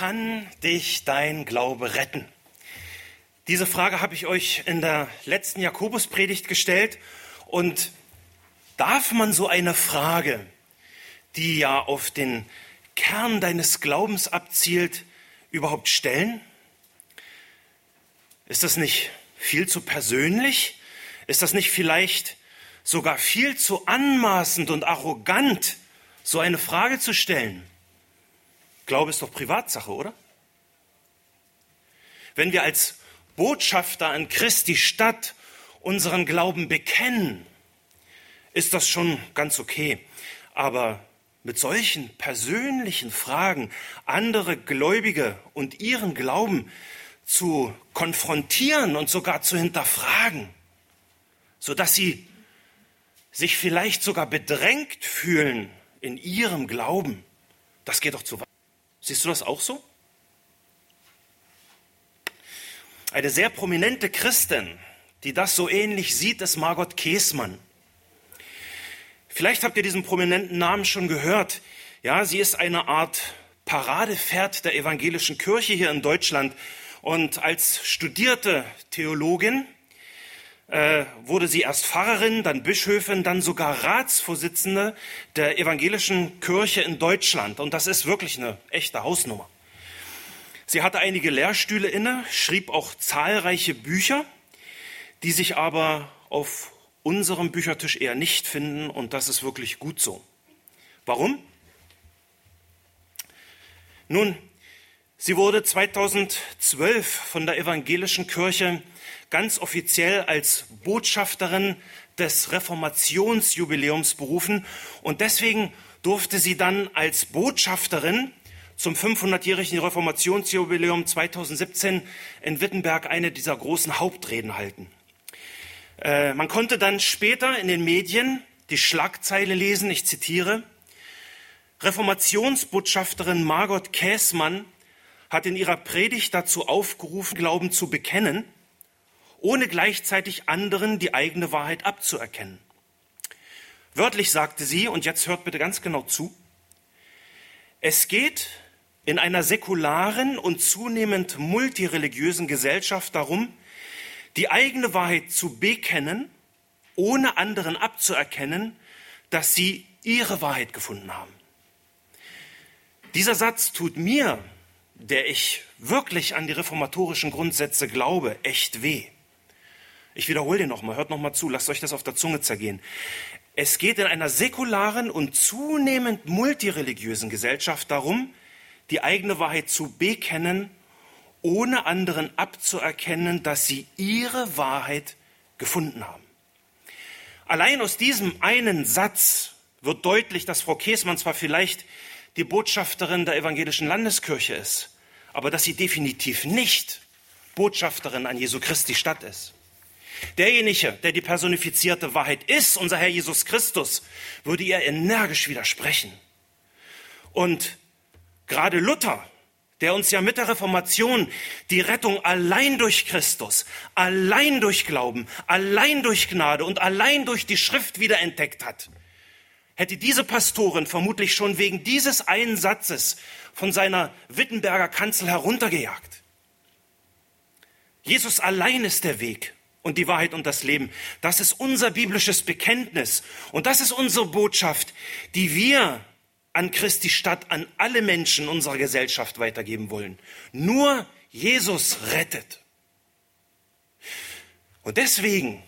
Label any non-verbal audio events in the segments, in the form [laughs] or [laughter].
Kann dich dein Glaube retten? Diese Frage habe ich euch in der letzten Jakobuspredigt gestellt. Und darf man so eine Frage, die ja auf den Kern deines Glaubens abzielt, überhaupt stellen? Ist das nicht viel zu persönlich? Ist das nicht vielleicht sogar viel zu anmaßend und arrogant, so eine Frage zu stellen? Glaube ist doch Privatsache, oder? Wenn wir als Botschafter an Christi Stadt unseren Glauben bekennen, ist das schon ganz okay. Aber mit solchen persönlichen Fragen andere Gläubige und ihren Glauben zu konfrontieren und sogar zu hinterfragen, sodass sie sich vielleicht sogar bedrängt fühlen in ihrem Glauben, das geht doch zu weit. Siehst du das auch so? Eine sehr prominente Christin, die das so ähnlich sieht, ist Margot Käßmann. Vielleicht habt ihr diesen prominenten Namen schon gehört. Ja, sie ist eine Art Paradepferd der evangelischen Kirche hier in Deutschland. Und als studierte Theologin äh, wurde sie erst Pfarrerin, dann Bischöfin, dann sogar Ratsvorsitzende der evangelischen Kirche in Deutschland. Und das ist wirklich eine echte Hausnummer. Sie hatte einige Lehrstühle inne, schrieb auch zahlreiche Bücher, die sich aber auf unserem Büchertisch eher nicht finden. Und das ist wirklich gut so. Warum? Nun, sie wurde 2012 von der evangelischen Kirche ganz offiziell als Botschafterin des Reformationsjubiläums berufen und deswegen durfte sie dann als Botschafterin zum 500-jährigen Reformationsjubiläum 2017 in Wittenberg eine dieser großen Hauptreden halten. Äh, man konnte dann später in den Medien die Schlagzeile lesen, ich zitiere, Reformationsbotschafterin Margot Käßmann hat in ihrer Predigt dazu aufgerufen, Glauben zu bekennen ohne gleichzeitig anderen die eigene Wahrheit abzuerkennen. Wörtlich sagte sie, und jetzt hört bitte ganz genau zu, es geht in einer säkularen und zunehmend multireligiösen Gesellschaft darum, die eigene Wahrheit zu bekennen, ohne anderen abzuerkennen, dass sie ihre Wahrheit gefunden haben. Dieser Satz tut mir, der ich wirklich an die reformatorischen Grundsätze glaube, echt weh. Ich wiederhole den nochmal, hört nochmal zu, lasst euch das auf der Zunge zergehen. Es geht in einer säkularen und zunehmend multireligiösen Gesellschaft darum, die eigene Wahrheit zu bekennen, ohne anderen abzuerkennen, dass sie ihre Wahrheit gefunden haben. Allein aus diesem einen Satz wird deutlich, dass Frau Käßmann zwar vielleicht die Botschafterin der evangelischen Landeskirche ist, aber dass sie definitiv nicht Botschafterin an Jesu Christi Stadt ist. Derjenige, der die personifizierte Wahrheit ist, unser Herr Jesus Christus, würde ihr energisch widersprechen. Und gerade Luther, der uns ja mit der Reformation die Rettung allein durch Christus, allein durch Glauben, allein durch Gnade und allein durch die Schrift wiederentdeckt hat, hätte diese Pastorin vermutlich schon wegen dieses einen Satzes von seiner Wittenberger Kanzel heruntergejagt. Jesus allein ist der Weg und die Wahrheit und das Leben. Das ist unser biblisches Bekenntnis. Und das ist unsere Botschaft, die wir an Christi Stadt an alle Menschen unserer Gesellschaft weitergeben wollen. Nur Jesus rettet. Und deswegen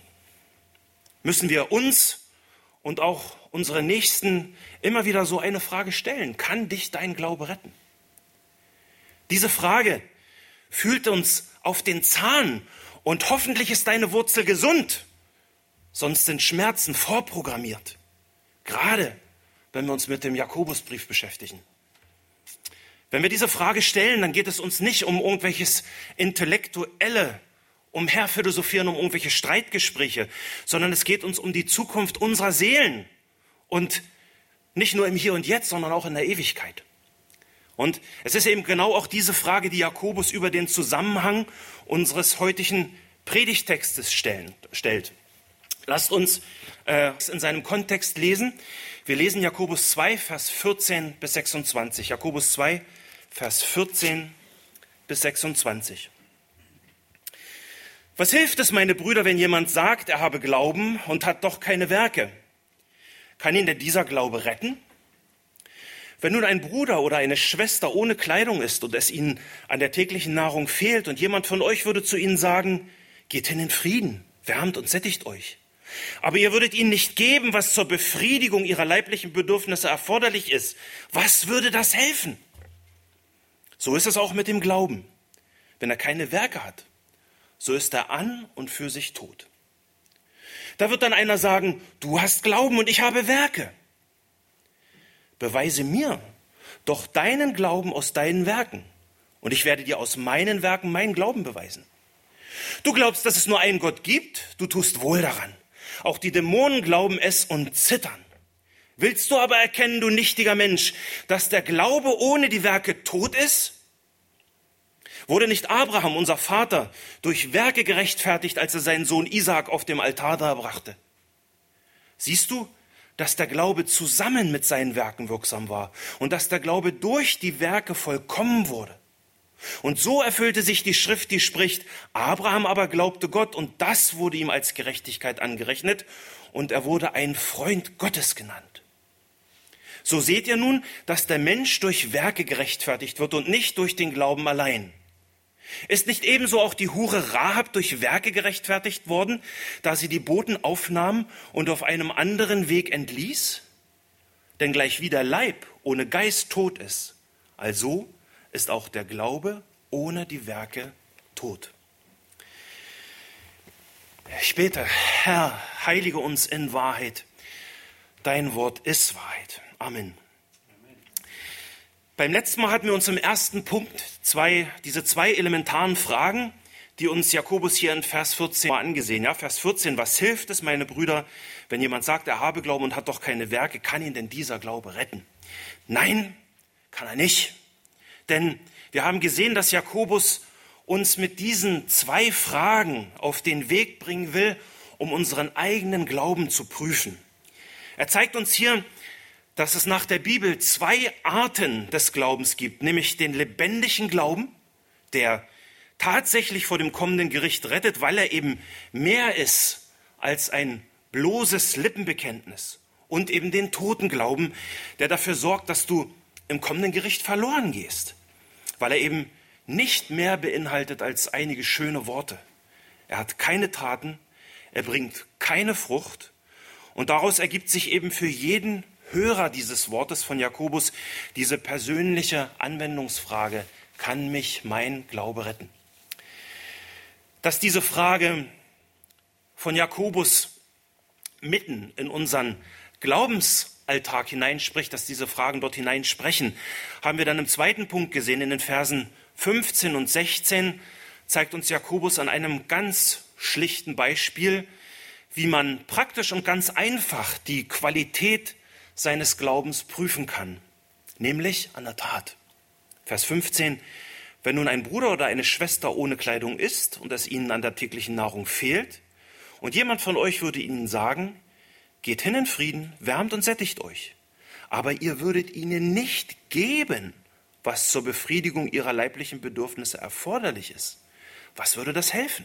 müssen wir uns und auch unsere Nächsten immer wieder so eine Frage stellen. Kann dich dein Glaube retten? Diese Frage fühlt uns auf den Zahn und hoffentlich ist deine Wurzel gesund, sonst sind Schmerzen vorprogrammiert. Gerade wenn wir uns mit dem Jakobusbrief beschäftigen. Wenn wir diese Frage stellen, dann geht es uns nicht um irgendwelches intellektuelle Umherphilosophieren, um irgendwelche Streitgespräche, sondern es geht uns um die Zukunft unserer Seelen und nicht nur im Hier und Jetzt, sondern auch in der Ewigkeit. Und es ist eben genau auch diese Frage, die Jakobus über den Zusammenhang unseres heutigen Predigtextes stellen, stellt. Lasst uns äh, in seinem Kontext lesen. Wir lesen Jakobus 2, Vers 14 bis 26. Jakobus 2, Vers 14 bis 26. Was hilft es, meine Brüder, wenn jemand sagt, er habe Glauben und hat doch keine Werke? Kann ihn denn dieser Glaube retten? Wenn nun ein Bruder oder eine Schwester ohne Kleidung ist und es ihnen an der täglichen Nahrung fehlt und jemand von euch würde zu ihnen sagen, geht hin in Frieden, wärmt und sättigt euch. Aber ihr würdet ihnen nicht geben, was zur Befriedigung ihrer leiblichen Bedürfnisse erforderlich ist. Was würde das helfen? So ist es auch mit dem Glauben. Wenn er keine Werke hat, so ist er an und für sich tot. Da wird dann einer sagen, du hast Glauben und ich habe Werke. Beweise mir doch deinen Glauben aus deinen Werken, und ich werde dir aus meinen Werken meinen Glauben beweisen. Du glaubst, dass es nur einen Gott gibt, du tust wohl daran. Auch die Dämonen glauben es und zittern. Willst du aber erkennen, du nichtiger Mensch, dass der Glaube ohne die Werke tot ist? Wurde nicht Abraham, unser Vater, durch Werke gerechtfertigt, als er seinen Sohn Isaak auf dem Altar darbrachte? Siehst du, dass der Glaube zusammen mit seinen Werken wirksam war und dass der Glaube durch die Werke vollkommen wurde. Und so erfüllte sich die Schrift, die spricht, Abraham aber glaubte Gott und das wurde ihm als Gerechtigkeit angerechnet und er wurde ein Freund Gottes genannt. So seht ihr nun, dass der Mensch durch Werke gerechtfertigt wird und nicht durch den Glauben allein. Ist nicht ebenso auch die Hure Rahab durch Werke gerechtfertigt worden, da sie die Boten aufnahm und auf einem anderen Weg entließ? Denn gleich wie der Leib ohne Geist tot ist, also ist auch der Glaube ohne die Werke tot. Ich bete, Herr, heilige uns in Wahrheit. Dein Wort ist Wahrheit. Amen. Beim letzten Mal hatten wir uns im ersten Punkt zwei, diese zwei elementaren Fragen, die uns Jakobus hier in Vers 14 mal angesehen. Ja, Vers 14, was hilft es, meine Brüder, wenn jemand sagt, er habe Glauben und hat doch keine Werke, kann ihn denn dieser Glaube retten? Nein, kann er nicht. Denn wir haben gesehen, dass Jakobus uns mit diesen zwei Fragen auf den Weg bringen will, um unseren eigenen Glauben zu prüfen. Er zeigt uns hier, dass es nach der Bibel zwei Arten des Glaubens gibt, nämlich den lebendigen Glauben, der tatsächlich vor dem kommenden Gericht rettet, weil er eben mehr ist als ein bloßes Lippenbekenntnis und eben den toten Glauben, der dafür sorgt, dass du im kommenden Gericht verloren gehst, weil er eben nicht mehr beinhaltet als einige schöne Worte. Er hat keine Taten, er bringt keine Frucht und daraus ergibt sich eben für jeden Hörer dieses Wortes von Jakobus diese persönliche Anwendungsfrage, kann mich mein Glaube retten? Dass diese Frage von Jakobus mitten in unseren Glaubensalltag hineinspricht, dass diese Fragen dort hineinsprechen, haben wir dann im zweiten Punkt gesehen, in den Versen 15 und 16 zeigt uns Jakobus an einem ganz schlichten Beispiel, wie man praktisch und ganz einfach die Qualität seines Glaubens prüfen kann, nämlich an der Tat. Vers 15. Wenn nun ein Bruder oder eine Schwester ohne Kleidung ist und es ihnen an der täglichen Nahrung fehlt, und jemand von euch würde ihnen sagen, geht hin in Frieden, wärmt und sättigt euch, aber ihr würdet ihnen nicht geben, was zur Befriedigung ihrer leiblichen Bedürfnisse erforderlich ist, was würde das helfen?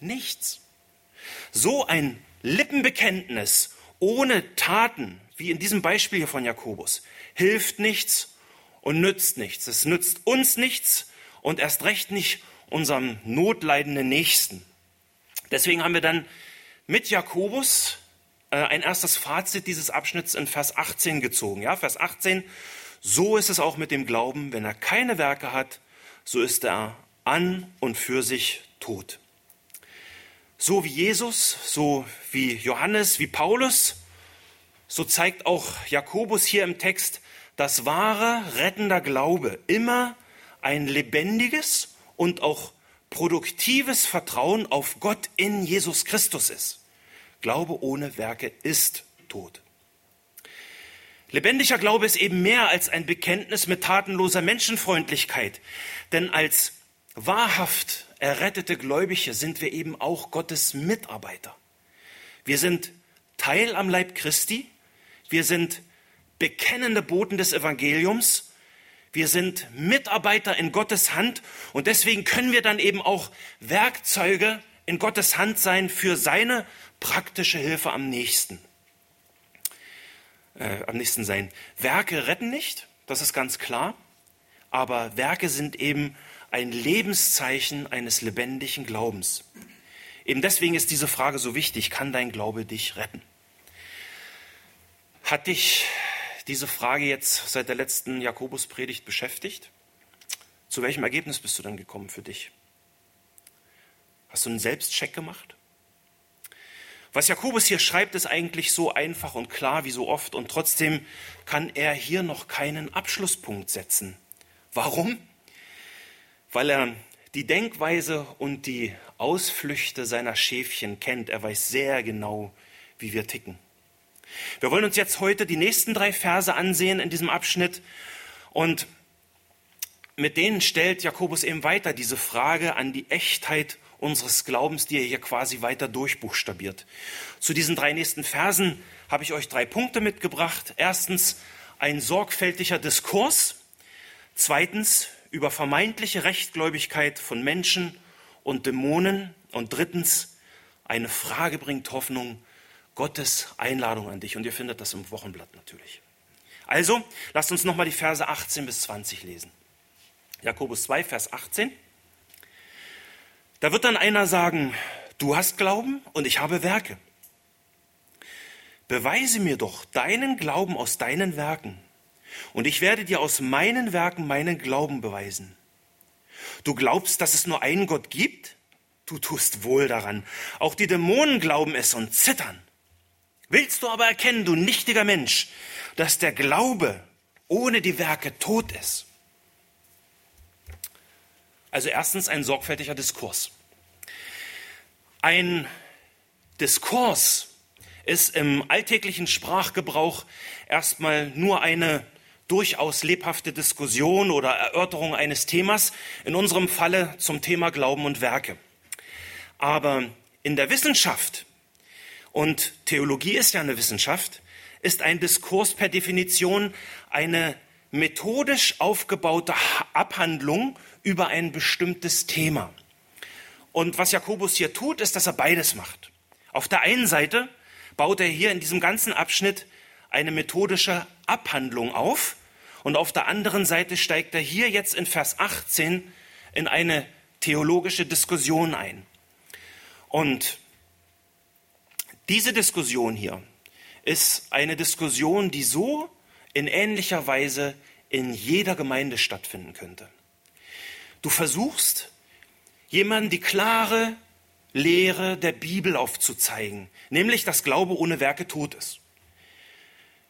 Nichts. So ein Lippenbekenntnis ohne Taten, wie in diesem Beispiel hier von Jakobus, hilft nichts und nützt nichts. Es nützt uns nichts und erst recht nicht unserem notleidenden Nächsten. Deswegen haben wir dann mit Jakobus äh, ein erstes Fazit dieses Abschnitts in Vers 18 gezogen. Ja, Vers 18. So ist es auch mit dem Glauben. Wenn er keine Werke hat, so ist er an und für sich tot. So wie Jesus, so wie Johannes, wie Paulus, so zeigt auch Jakobus hier im Text, dass wahre rettender Glaube immer ein lebendiges und auch produktives Vertrauen auf Gott in Jesus Christus ist. Glaube ohne Werke ist tot. Lebendiger Glaube ist eben mehr als ein Bekenntnis mit tatenloser Menschenfreundlichkeit, denn als wahrhaft errettete Gläubige sind wir eben auch Gottes Mitarbeiter. Wir sind Teil am Leib Christi, wir sind bekennende Boten des Evangeliums, Wir sind Mitarbeiter in Gottes Hand und deswegen können wir dann eben auch Werkzeuge in Gottes Hand sein für seine praktische Hilfe am nächsten. Äh, am nächsten sein. Werke retten nicht, das ist ganz klar, aber Werke sind eben ein Lebenszeichen eines lebendigen Glaubens. Eben deswegen ist diese Frage so wichtig, kann dein Glaube dich retten? Hat dich diese Frage jetzt seit der letzten Jakobuspredigt beschäftigt? Zu welchem Ergebnis bist du dann gekommen für dich? Hast du einen Selbstcheck gemacht? Was Jakobus hier schreibt, ist eigentlich so einfach und klar wie so oft und trotzdem kann er hier noch keinen Abschlusspunkt setzen. Warum? Weil er die Denkweise und die Ausflüchte seiner Schäfchen kennt. Er weiß sehr genau, wie wir ticken. Wir wollen uns jetzt heute die nächsten drei Verse ansehen in diesem Abschnitt und mit denen stellt Jakobus eben weiter diese Frage an die Echtheit unseres Glaubens, die er hier quasi weiter durchbuchstabiert. Zu diesen drei nächsten Versen habe ich euch drei Punkte mitgebracht. Erstens ein sorgfältiger Diskurs. Zweitens über vermeintliche Rechtgläubigkeit von Menschen und Dämonen. Und drittens eine Frage bringt Hoffnung Gottes Einladung an dich. Und ihr findet das im Wochenblatt natürlich. Also, lasst uns nochmal die Verse 18 bis 20 lesen. Jakobus 2, Vers 18. Da wird dann einer sagen, du hast Glauben und ich habe Werke. Beweise mir doch deinen Glauben aus deinen Werken, und ich werde dir aus meinen Werken meinen Glauben beweisen. Du glaubst, dass es nur einen Gott gibt? Du tust wohl daran. Auch die Dämonen glauben es und zittern. Willst du aber erkennen, du nichtiger Mensch, dass der Glaube ohne die Werke tot ist? Also erstens ein sorgfältiger Diskurs. Ein Diskurs ist im alltäglichen Sprachgebrauch erstmal nur eine durchaus lebhafte Diskussion oder Erörterung eines Themas, in unserem Falle zum Thema Glauben und Werke. Aber in der Wissenschaft und Theologie ist ja eine Wissenschaft, ist ein Diskurs per Definition eine methodisch aufgebaute Abhandlung über ein bestimmtes Thema. Und was Jakobus hier tut, ist, dass er beides macht. Auf der einen Seite baut er hier in diesem ganzen Abschnitt eine methodische Abhandlung auf und auf der anderen Seite steigt er hier jetzt in Vers 18 in eine theologische Diskussion ein. Und diese Diskussion hier ist eine Diskussion, die so in ähnlicher Weise in jeder Gemeinde stattfinden könnte. Du versuchst, jemandem die klare Lehre der Bibel aufzuzeigen, nämlich dass Glaube ohne Werke tot ist.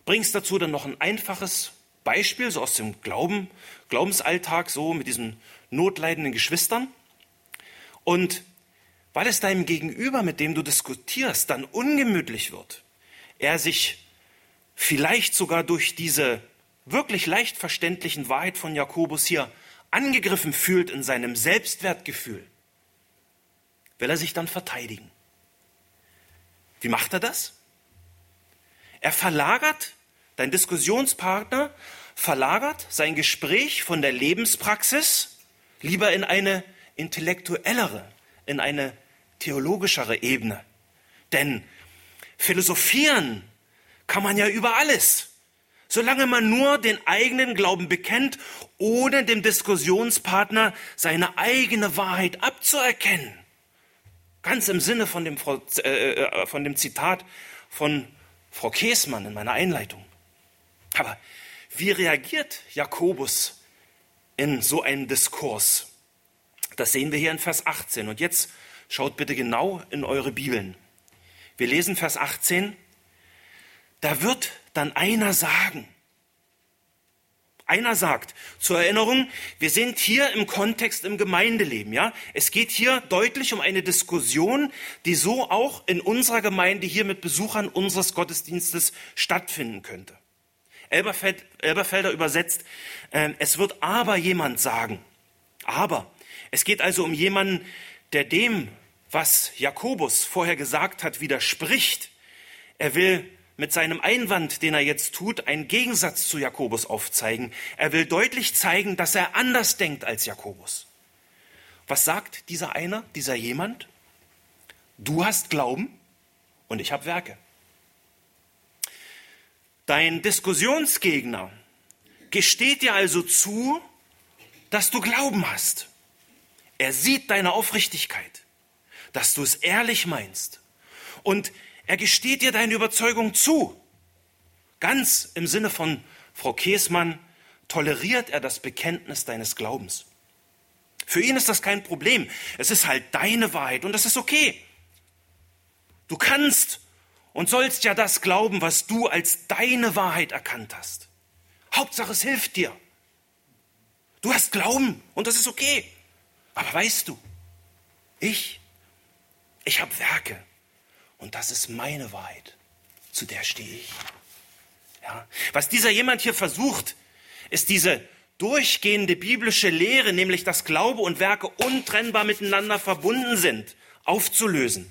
Bringst dazu dann noch ein einfaches Beispiel, so aus dem Glauben, Glaubensalltag, so mit diesen notleidenden Geschwistern. Und weil es deinem Gegenüber, mit dem du diskutierst, dann ungemütlich wird, er sich vielleicht sogar durch diese wirklich leicht verständlichen Wahrheit von Jakobus hier angegriffen fühlt in seinem Selbstwertgefühl, will er sich dann verteidigen. Wie macht er das? Er verlagert, dein Diskussionspartner verlagert sein Gespräch von der Lebenspraxis lieber in eine intellektuellere, in eine theologischere Ebene. Denn philosophieren kann man ja über alles, solange man nur den eigenen Glauben bekennt, ohne dem Diskussionspartner seine eigene Wahrheit abzuerkennen. Ganz im Sinne von dem, äh, äh, von dem Zitat von Frau Käßmann in meiner Einleitung. Aber wie reagiert Jakobus in so einen Diskurs? Das sehen wir hier in Vers 18. Und jetzt schaut bitte genau in eure Bibeln. Wir lesen Vers 18. Da wird dann einer sagen, einer sagt, zur Erinnerung, wir sind hier im Kontext im Gemeindeleben, ja? Es geht hier deutlich um eine Diskussion, die so auch in unserer Gemeinde hier mit Besuchern unseres Gottesdienstes stattfinden könnte. Elberfeld, Elberfelder übersetzt, äh, es wird aber jemand sagen. Aber es geht also um jemanden, der dem, was Jakobus vorher gesagt hat, widerspricht. Er will mit seinem Einwand, den er jetzt tut, einen Gegensatz zu Jakobus aufzeigen. Er will deutlich zeigen, dass er anders denkt als Jakobus. Was sagt dieser einer, dieser jemand? Du hast Glauben und ich habe Werke. Dein Diskussionsgegner gesteht dir also zu, dass du Glauben hast. Er sieht deine Aufrichtigkeit, dass du es ehrlich meinst. Und er gesteht dir deine Überzeugung zu. Ganz im Sinne von Frau Käsmann toleriert er das Bekenntnis deines Glaubens. Für ihn ist das kein Problem. Es ist halt deine Wahrheit und das ist okay. Du kannst und sollst ja das glauben, was du als deine Wahrheit erkannt hast. Hauptsache, es hilft dir. Du hast Glauben und das ist okay. Aber weißt du, ich, ich habe Werke und das ist meine Wahrheit. Zu der stehe ich. Ja. Was dieser jemand hier versucht, ist diese durchgehende biblische Lehre, nämlich dass Glaube und Werke untrennbar miteinander verbunden sind, aufzulösen.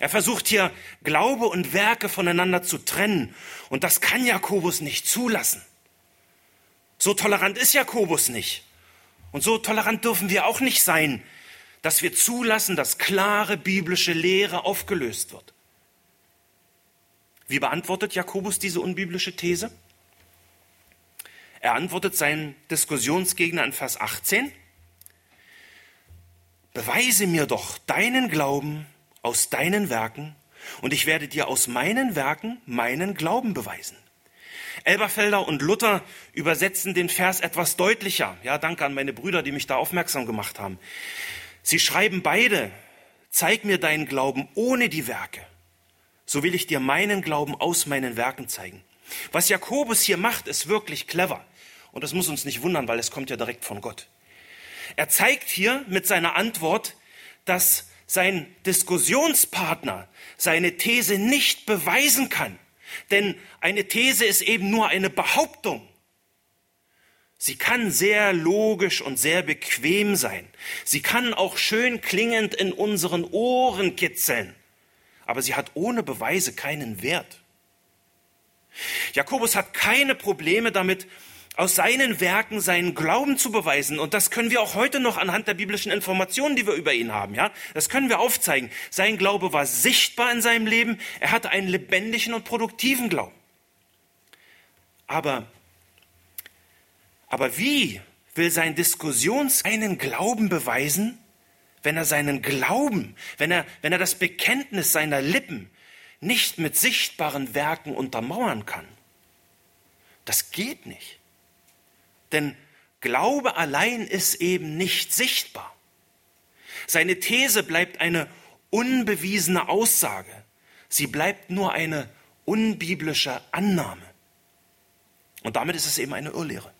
Er versucht hier Glaube und Werke voneinander zu trennen. Und das kann Jakobus nicht zulassen. So tolerant ist Jakobus nicht. Und so tolerant dürfen wir auch nicht sein, dass wir zulassen, dass klare biblische Lehre aufgelöst wird. Wie beantwortet Jakobus diese unbiblische These? Er antwortet seinen Diskussionsgegner in Vers 18. Beweise mir doch deinen Glauben aus deinen Werken und ich werde dir aus meinen Werken meinen Glauben beweisen. Elberfelder und Luther übersetzen den Vers etwas deutlicher. Ja, danke an meine Brüder, die mich da aufmerksam gemacht haben. Sie schreiben beide, zeig mir deinen Glauben ohne die Werke. So will ich dir meinen Glauben aus meinen Werken zeigen. Was Jakobus hier macht, ist wirklich clever. Und das muss uns nicht wundern, weil es kommt ja direkt von Gott. Er zeigt hier mit seiner Antwort, dass sein Diskussionspartner seine These nicht beweisen kann. Denn eine These ist eben nur eine Behauptung. Sie kann sehr logisch und sehr bequem sein. Sie kann auch schön klingend in unseren Ohren kitzeln. Aber sie hat ohne Beweise keinen Wert. Jakobus hat keine Probleme damit, aus seinen Werken seinen Glauben zu beweisen. Und das können wir auch heute noch anhand der biblischen Informationen, die wir über ihn haben. Ja, das können wir aufzeigen. Sein Glaube war sichtbar in seinem Leben. Er hatte einen lebendigen und produktiven Glauben. Aber, aber wie will sein Diskussions seinen Glauben beweisen, wenn er seinen Glauben, wenn er, wenn er das Bekenntnis seiner Lippen nicht mit sichtbaren Werken untermauern kann? Das geht nicht. Denn Glaube allein ist eben nicht sichtbar. Seine These bleibt eine unbewiesene Aussage. Sie bleibt nur eine unbiblische Annahme. Und damit ist es eben eine Irrlehre.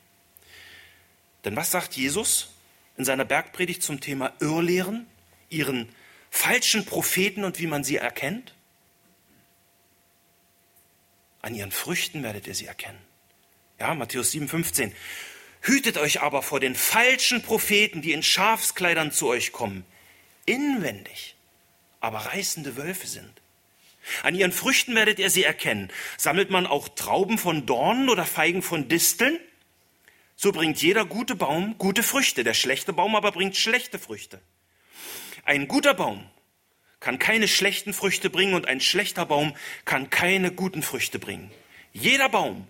Denn was sagt Jesus in seiner Bergpredigt zum Thema Irrlehren, ihren falschen Propheten und wie man sie erkennt? An ihren Früchten werdet ihr sie erkennen. Ja, Matthäus 7, 15. Hütet euch aber vor den falschen Propheten, die in Schafskleidern zu euch kommen, inwendig, aber reißende Wölfe sind. An ihren Früchten werdet ihr sie erkennen. Sammelt man auch Trauben von Dornen oder Feigen von Disteln? So bringt jeder gute Baum gute Früchte, der schlechte Baum aber bringt schlechte Früchte. Ein guter Baum kann keine schlechten Früchte bringen und ein schlechter Baum kann keine guten Früchte bringen. Jeder Baum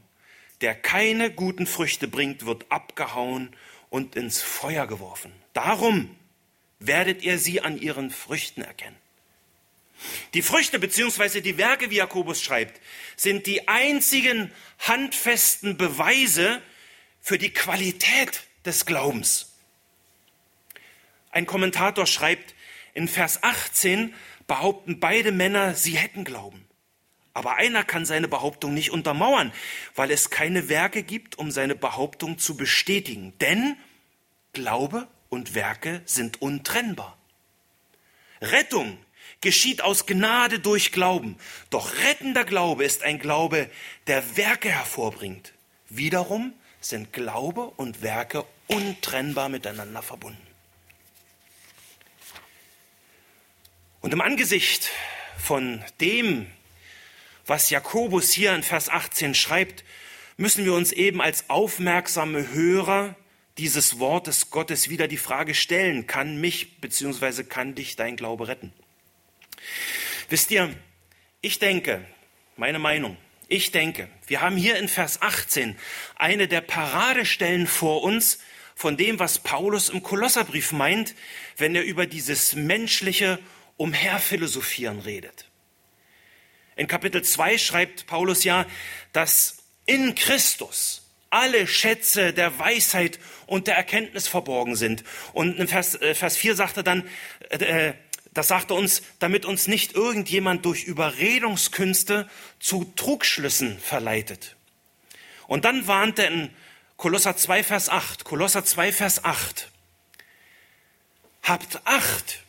der keine guten Früchte bringt, wird abgehauen und ins Feuer geworfen. Darum werdet ihr sie an ihren Früchten erkennen. Die Früchte bzw. die Werke, wie Jakobus schreibt, sind die einzigen handfesten Beweise für die Qualität des Glaubens. Ein Kommentator schreibt, in Vers 18 behaupten beide Männer, sie hätten Glauben. Aber einer kann seine Behauptung nicht untermauern, weil es keine Werke gibt, um seine Behauptung zu bestätigen. Denn Glaube und Werke sind untrennbar. Rettung geschieht aus Gnade durch Glauben. Doch rettender Glaube ist ein Glaube, der Werke hervorbringt. Wiederum sind Glaube und Werke untrennbar miteinander verbunden. Und im Angesicht von dem, was Jakobus hier in Vers 18 schreibt, müssen wir uns eben als aufmerksame Hörer dieses Wortes Gottes wieder die Frage stellen, kann mich bzw. kann dich dein Glaube retten? Wisst ihr, ich denke, meine Meinung, ich denke, wir haben hier in Vers 18 eine der Paradestellen vor uns von dem, was Paulus im Kolosserbrief meint, wenn er über dieses menschliche Umherphilosophieren redet. In Kapitel 2 schreibt Paulus ja, dass in Christus alle Schätze der Weisheit und der Erkenntnis verborgen sind. Und in Vers, äh, Vers 4 sagt er dann, äh, das sagt er uns, damit uns nicht irgendjemand durch Überredungskünste zu Trugschlüssen verleitet. Und dann warnt er in Kolosser 2, Vers 8, Kolosser 2, Vers 8, habt Acht,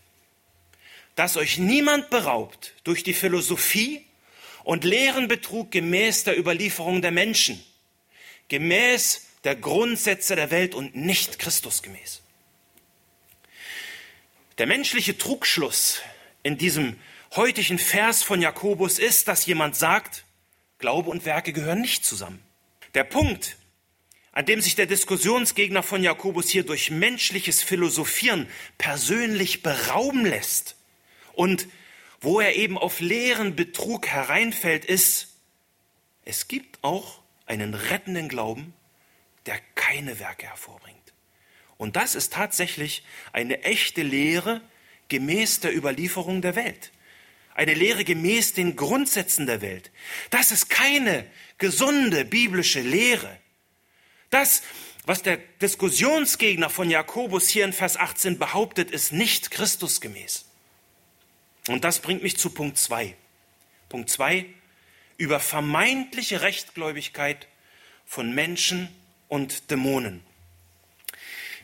dass euch niemand beraubt durch die Philosophie und leeren Betrug gemäß der Überlieferung der Menschen, gemäß der Grundsätze der Welt und nicht Christusgemäß. Der menschliche Trugschluss in diesem heutigen Vers von Jakobus ist, dass jemand sagt, Glaube und Werke gehören nicht zusammen. Der Punkt, an dem sich der Diskussionsgegner von Jakobus hier durch menschliches Philosophieren persönlich berauben lässt und wo er eben auf leeren Betrug hereinfällt, ist, es gibt auch einen rettenden Glauben, der keine Werke hervorbringt. Und das ist tatsächlich eine echte Lehre gemäß der Überlieferung der Welt. Eine Lehre gemäß den Grundsätzen der Welt. Das ist keine gesunde biblische Lehre. Das, was der Diskussionsgegner von Jakobus hier in Vers 18 behauptet, ist nicht Christusgemäß. Und das bringt mich zu Punkt 2. Punkt 2 über vermeintliche Rechtgläubigkeit von Menschen und Dämonen.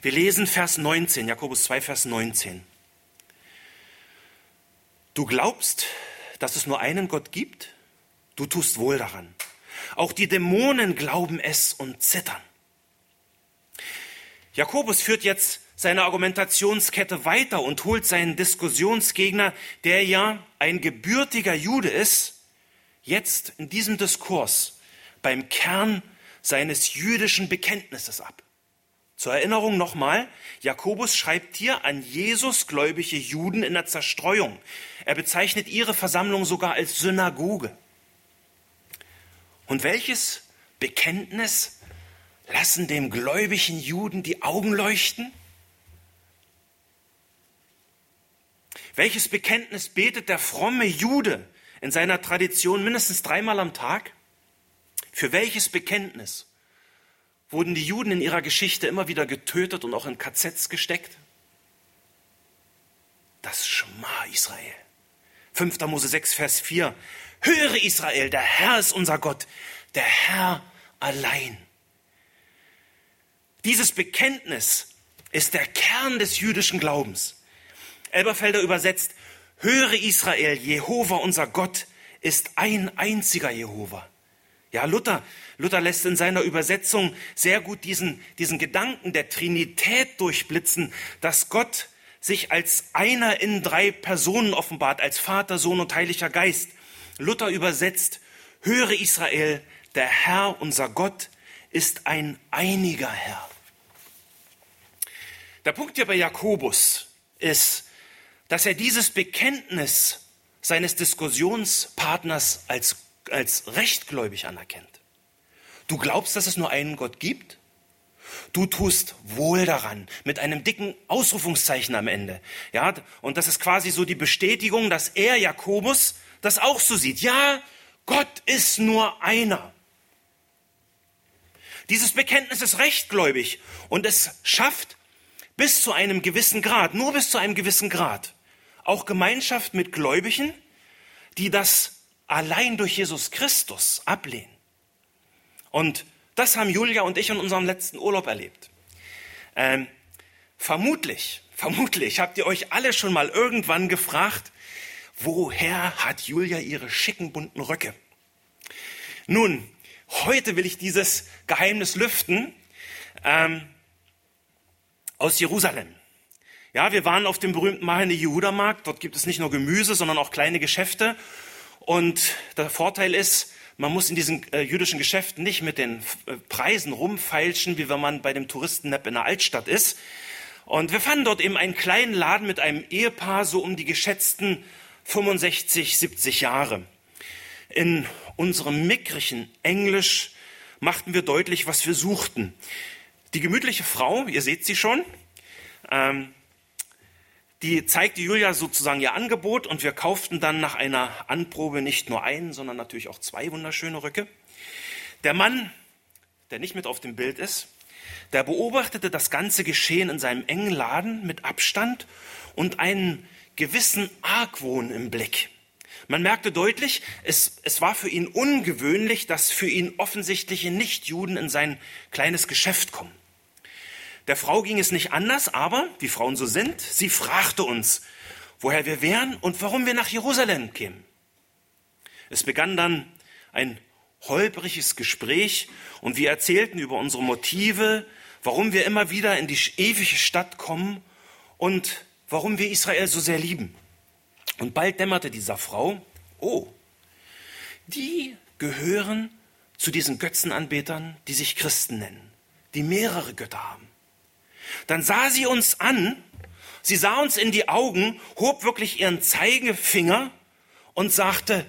Wir lesen Vers 19, Jakobus 2, Vers 19. Du glaubst, dass es nur einen Gott gibt? Du tust wohl daran. Auch die Dämonen glauben es und zittern. Jakobus führt jetzt seine Argumentationskette weiter und holt seinen Diskussionsgegner, der ja ein gebürtiger Jude ist, jetzt in diesem Diskurs beim Kern seines jüdischen Bekenntnisses ab. Zur Erinnerung nochmal, Jakobus schreibt hier an Jesus gläubige Juden in der Zerstreuung. Er bezeichnet ihre Versammlung sogar als Synagoge. Und welches Bekenntnis lassen dem gläubigen Juden die Augen leuchten? Welches Bekenntnis betet der fromme Jude in seiner Tradition mindestens dreimal am Tag? Für welches Bekenntnis wurden die Juden in ihrer Geschichte immer wieder getötet und auch in KZs gesteckt? Das Schma Israel. 5. Mose 6, Vers 4. Höre Israel, der Herr ist unser Gott, der Herr allein. Dieses Bekenntnis ist der Kern des jüdischen Glaubens. Elberfelder übersetzt, höre Israel, Jehova unser Gott ist ein einziger Jehova. Ja, Luther, Luther lässt in seiner Übersetzung sehr gut diesen, diesen Gedanken der Trinität durchblitzen, dass Gott sich als einer in drei Personen offenbart, als Vater, Sohn und Heiliger Geist. Luther übersetzt, höre Israel, der Herr, unser Gott, ist ein einiger Herr. Der Punkt hier bei Jakobus ist, dass er dieses Bekenntnis seines Diskussionspartners als als rechtgläubig anerkennt. Du glaubst, dass es nur einen Gott gibt? Du tust wohl daran, mit einem dicken Ausrufungszeichen am Ende. Ja, und das ist quasi so die Bestätigung, dass er, Jakobus, das auch so sieht. Ja, Gott ist nur einer. Dieses Bekenntnis ist rechtgläubig und es schafft bis zu einem gewissen Grad, nur bis zu einem gewissen Grad, auch Gemeinschaft mit Gläubigen, die das allein durch Jesus Christus ablehnen. Und das haben Julia und ich in unserem letzten Urlaub erlebt. Ähm, vermutlich, vermutlich habt ihr euch alle schon mal irgendwann gefragt, woher hat Julia ihre schicken bunten Röcke? Nun, heute will ich dieses Geheimnis lüften ähm, aus Jerusalem. Ja, wir waren auf dem berühmten Mahane Jehuda Markt. Dort gibt es nicht nur Gemüse, sondern auch kleine Geschäfte. Und der Vorteil ist, man muss in diesen äh, jüdischen Geschäften nicht mit den äh, Preisen rumfeilschen, wie wenn man bei dem Touristennepp in der Altstadt ist. Und wir fanden dort eben einen kleinen Laden mit einem Ehepaar, so um die geschätzten 65, 70 Jahre. In unserem mickrigen Englisch machten wir deutlich, was wir suchten. Die gemütliche Frau, ihr seht sie schon, ähm, die zeigte Julia sozusagen ihr Angebot und wir kauften dann nach einer Anprobe nicht nur einen, sondern natürlich auch zwei wunderschöne Röcke. Der Mann, der nicht mit auf dem Bild ist, der beobachtete das ganze Geschehen in seinem engen Laden mit Abstand und einen gewissen Argwohn im Blick. Man merkte deutlich, es, es war für ihn ungewöhnlich, dass für ihn offensichtliche Nichtjuden in sein kleines Geschäft kommen. Der Frau ging es nicht anders, aber, wie Frauen so sind, sie fragte uns, woher wir wären und warum wir nach Jerusalem kämen. Es begann dann ein holpriges Gespräch und wir erzählten über unsere Motive, warum wir immer wieder in die ewige Stadt kommen und warum wir Israel so sehr lieben. Und bald dämmerte dieser Frau, oh, die gehören zu diesen Götzenanbetern, die sich Christen nennen, die mehrere Götter haben. Dann sah sie uns an, sie sah uns in die Augen, hob wirklich ihren Zeigefinger und sagte,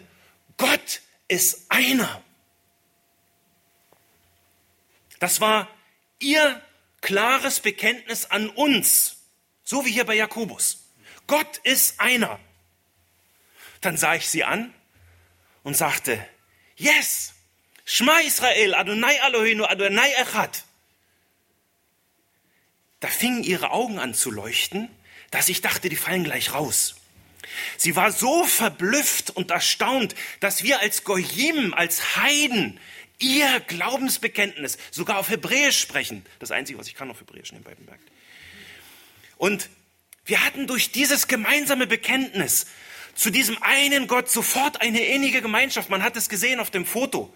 Gott ist einer. Das war ihr klares Bekenntnis an uns, so wie hier bei Jakobus. Gott ist einer. Dann sah ich sie an und sagte, Yes, Shma Israel, Adonai Eloheinu, Adonai Echad da fingen ihre Augen an zu leuchten, dass ich dachte, die fallen gleich raus. Sie war so verblüfft und erstaunt, dass wir als Goyim, als Heiden, ihr Glaubensbekenntnis sogar auf Hebräisch sprechen. Das Einzige, was ich kann auf Hebräisch nebenbei bemerkt. Und wir hatten durch dieses gemeinsame Bekenntnis zu diesem einen Gott sofort eine innige Gemeinschaft. Man hat es gesehen auf dem Foto.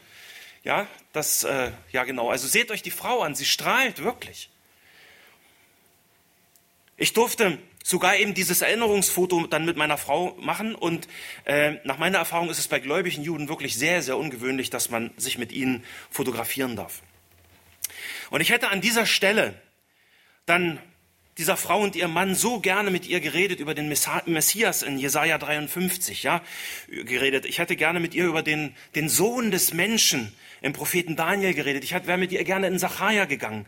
Ja, das, äh, ja genau. Also seht euch die Frau an, sie strahlt wirklich. Ich durfte sogar eben dieses Erinnerungsfoto dann mit meiner Frau machen und äh, nach meiner Erfahrung ist es bei gläubigen Juden wirklich sehr, sehr ungewöhnlich, dass man sich mit ihnen fotografieren darf. Und ich hätte an dieser Stelle dann dieser Frau und ihrem Mann so gerne mit ihr geredet über den Messias in Jesaja 53, ja, geredet. Ich hätte gerne mit ihr über den, den Sohn des Menschen im Propheten Daniel geredet. Ich wäre mit ihr gerne in Sacharja gegangen.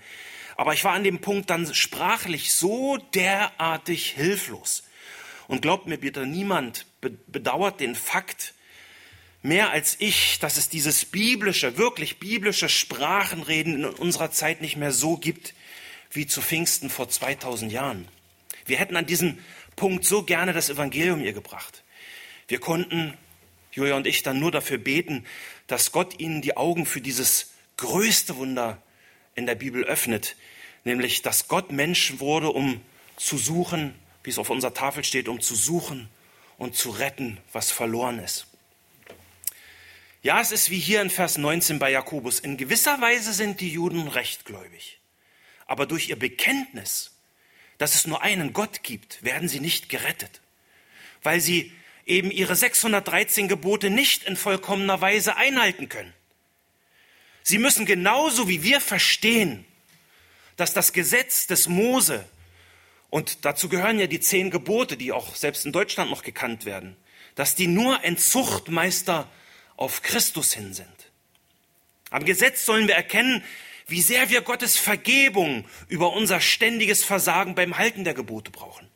Aber ich war an dem Punkt dann sprachlich so derartig hilflos. Und glaubt mir bitte, niemand bedauert den Fakt mehr als ich, dass es dieses biblische, wirklich biblische Sprachenreden in unserer Zeit nicht mehr so gibt wie zu Pfingsten vor 2000 Jahren. Wir hätten an diesem Punkt so gerne das Evangelium ihr gebracht. Wir konnten, Julia und ich, dann nur dafür beten, dass Gott ihnen die Augen für dieses größte Wunder in der Bibel öffnet, nämlich dass Gott Mensch wurde, um zu suchen, wie es auf unserer Tafel steht, um zu suchen und zu retten, was verloren ist. Ja, es ist wie hier in Vers 19 bei Jakobus. In gewisser Weise sind die Juden rechtgläubig. Aber durch ihr Bekenntnis, dass es nur einen Gott gibt, werden sie nicht gerettet. Weil sie eben ihre 613 Gebote nicht in vollkommener Weise einhalten können. Sie müssen genauso wie wir verstehen, dass das Gesetz des Mose, und dazu gehören ja die zehn Gebote, die auch selbst in Deutschland noch gekannt werden, dass die nur ein Zuchtmeister auf Christus hin sind. Am Gesetz sollen wir erkennen, wie sehr wir Gottes Vergebung über unser ständiges Versagen beim Halten der Gebote brauchen,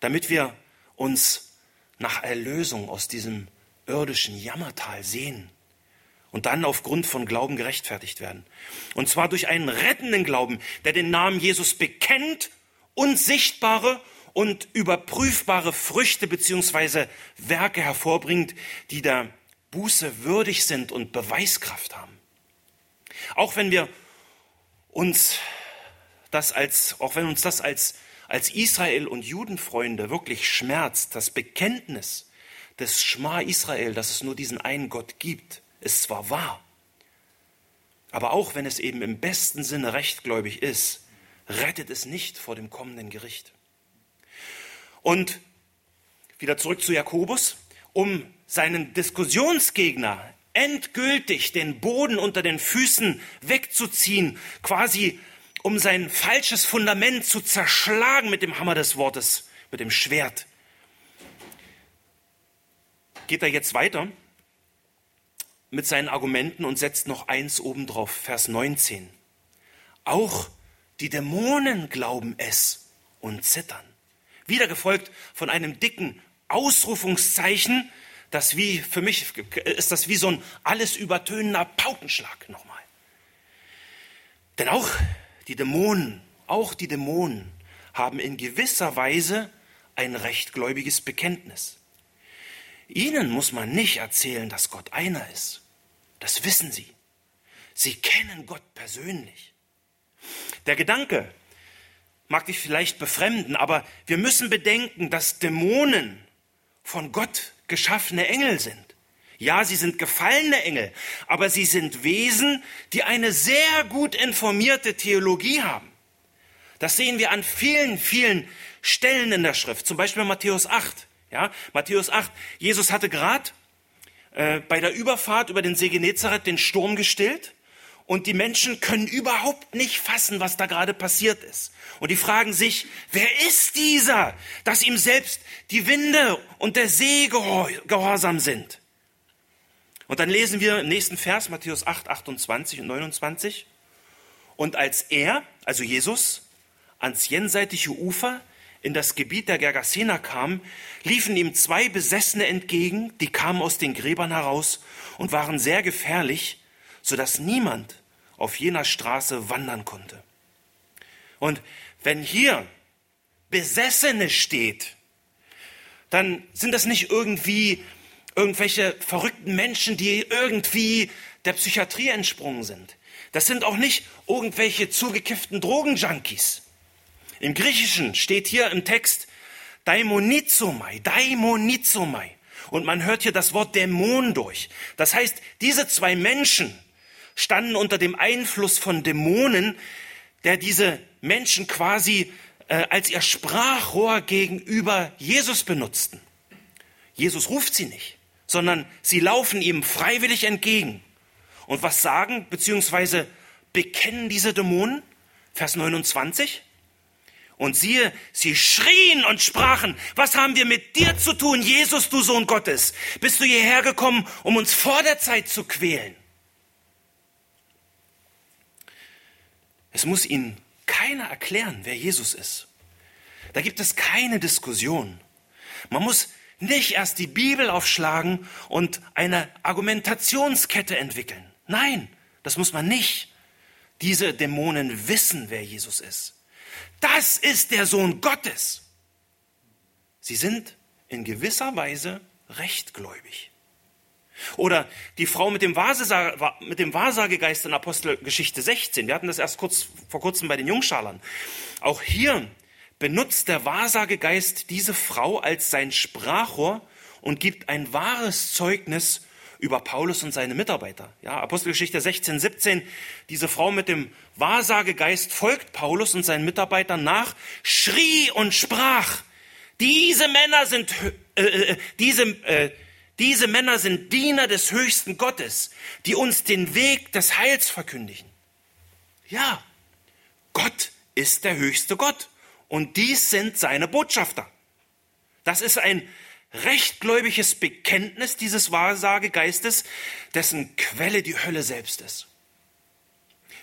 damit wir uns nach Erlösung aus diesem irdischen Jammertal sehen und dann aufgrund von Glauben gerechtfertigt werden. Und zwar durch einen rettenden Glauben, der den Namen Jesus bekennt und sichtbare und überprüfbare Früchte beziehungsweise Werke hervorbringt, die der Buße würdig sind und Beweiskraft haben. Auch wenn wir uns das als, auch wenn uns das als, als Israel und Judenfreunde wirklich schmerzt, das Bekenntnis des Schma Israel, dass es nur diesen einen Gott gibt, ist zwar wahr, aber auch wenn es eben im besten Sinne rechtgläubig ist, rettet es nicht vor dem kommenden Gericht. Und wieder zurück zu Jakobus. Um seinen Diskussionsgegner endgültig den Boden unter den Füßen wegzuziehen, quasi um sein falsches Fundament zu zerschlagen mit dem Hammer des Wortes, mit dem Schwert. Geht er jetzt weiter mit seinen Argumenten und setzt noch eins obendrauf, Vers 19. Auch die Dämonen glauben es und zittern. Wieder gefolgt von einem dicken Ausrufungszeichen, das wie, für mich ist das wie so ein alles übertönender Paukenschlag nochmal. Denn auch die Dämonen, auch die Dämonen haben in gewisser Weise ein rechtgläubiges Bekenntnis. Ihnen muss man nicht erzählen, dass Gott einer ist. Das wissen sie. Sie kennen Gott persönlich. Der Gedanke mag dich vielleicht befremden, aber wir müssen bedenken, dass Dämonen von Gott geschaffene Engel sind. Ja, sie sind gefallene Engel, aber sie sind Wesen, die eine sehr gut informierte Theologie haben. Das sehen wir an vielen, vielen Stellen in der Schrift, zum Beispiel Matthäus 8. Ja, Matthäus 8. Jesus hatte gerade äh, bei der Überfahrt über den See Genezareth den Sturm gestillt und die Menschen können überhaupt nicht fassen, was da gerade passiert ist. Und die fragen sich, wer ist dieser, dass ihm selbst die Winde und der See gehorsam sind? Und dann lesen wir im nächsten Vers, Matthäus 8, 28 und 29. Und als er, also Jesus, ans jenseitige Ufer in das Gebiet der Gergasener kam, liefen ihm zwei Besessene entgegen, die kamen aus den Gräbern heraus und waren sehr gefährlich, so dass niemand auf jener Straße wandern konnte. Und wenn hier Besessene steht, dann sind das nicht irgendwie irgendwelche verrückten Menschen, die irgendwie der Psychiatrie entsprungen sind. Das sind auch nicht irgendwelche zugekifften Drogenjunkies. Im Griechischen steht hier im Text Daimonizomai, Daimonizomai. Und man hört hier das Wort Dämon durch. Das heißt, diese zwei Menschen standen unter dem Einfluss von Dämonen, der diese Menschen quasi äh, als ihr Sprachrohr gegenüber Jesus benutzten. Jesus ruft sie nicht, sondern sie laufen ihm freiwillig entgegen. Und was sagen bzw. bekennen diese Dämonen? Vers 29. Und siehe, sie schrien und sprachen, was haben wir mit dir zu tun, Jesus, du Sohn Gottes? Bist du hierher gekommen, um uns vor der Zeit zu quälen? Es muss ihnen keiner erklären, wer Jesus ist. Da gibt es keine Diskussion. Man muss nicht erst die Bibel aufschlagen und eine Argumentationskette entwickeln. Nein, das muss man nicht. Diese Dämonen wissen, wer Jesus ist das ist der Sohn Gottes. Sie sind in gewisser Weise rechtgläubig. Oder die Frau mit dem, mit dem Wahrsagegeist in Apostelgeschichte 16. Wir hatten das erst kurz, vor kurzem bei den Jungschalern. Auch hier benutzt der Wahrsagegeist diese Frau als sein Sprachrohr und gibt ein wahres Zeugnis über Paulus und seine Mitarbeiter. Ja, Apostelgeschichte 16, 17. Diese Frau mit dem Wahrsagegeist folgt Paulus und seinen Mitarbeitern nach, schrie und sprach, diese Männer sind, äh, äh, diese, äh, diese Männer sind Diener des höchsten Gottes, die uns den Weg des Heils verkündigen. Ja, Gott ist der höchste Gott und dies sind seine Botschafter. Das ist ein rechtgläubiges Bekenntnis dieses Wahrsagegeistes, dessen Quelle die Hölle selbst ist.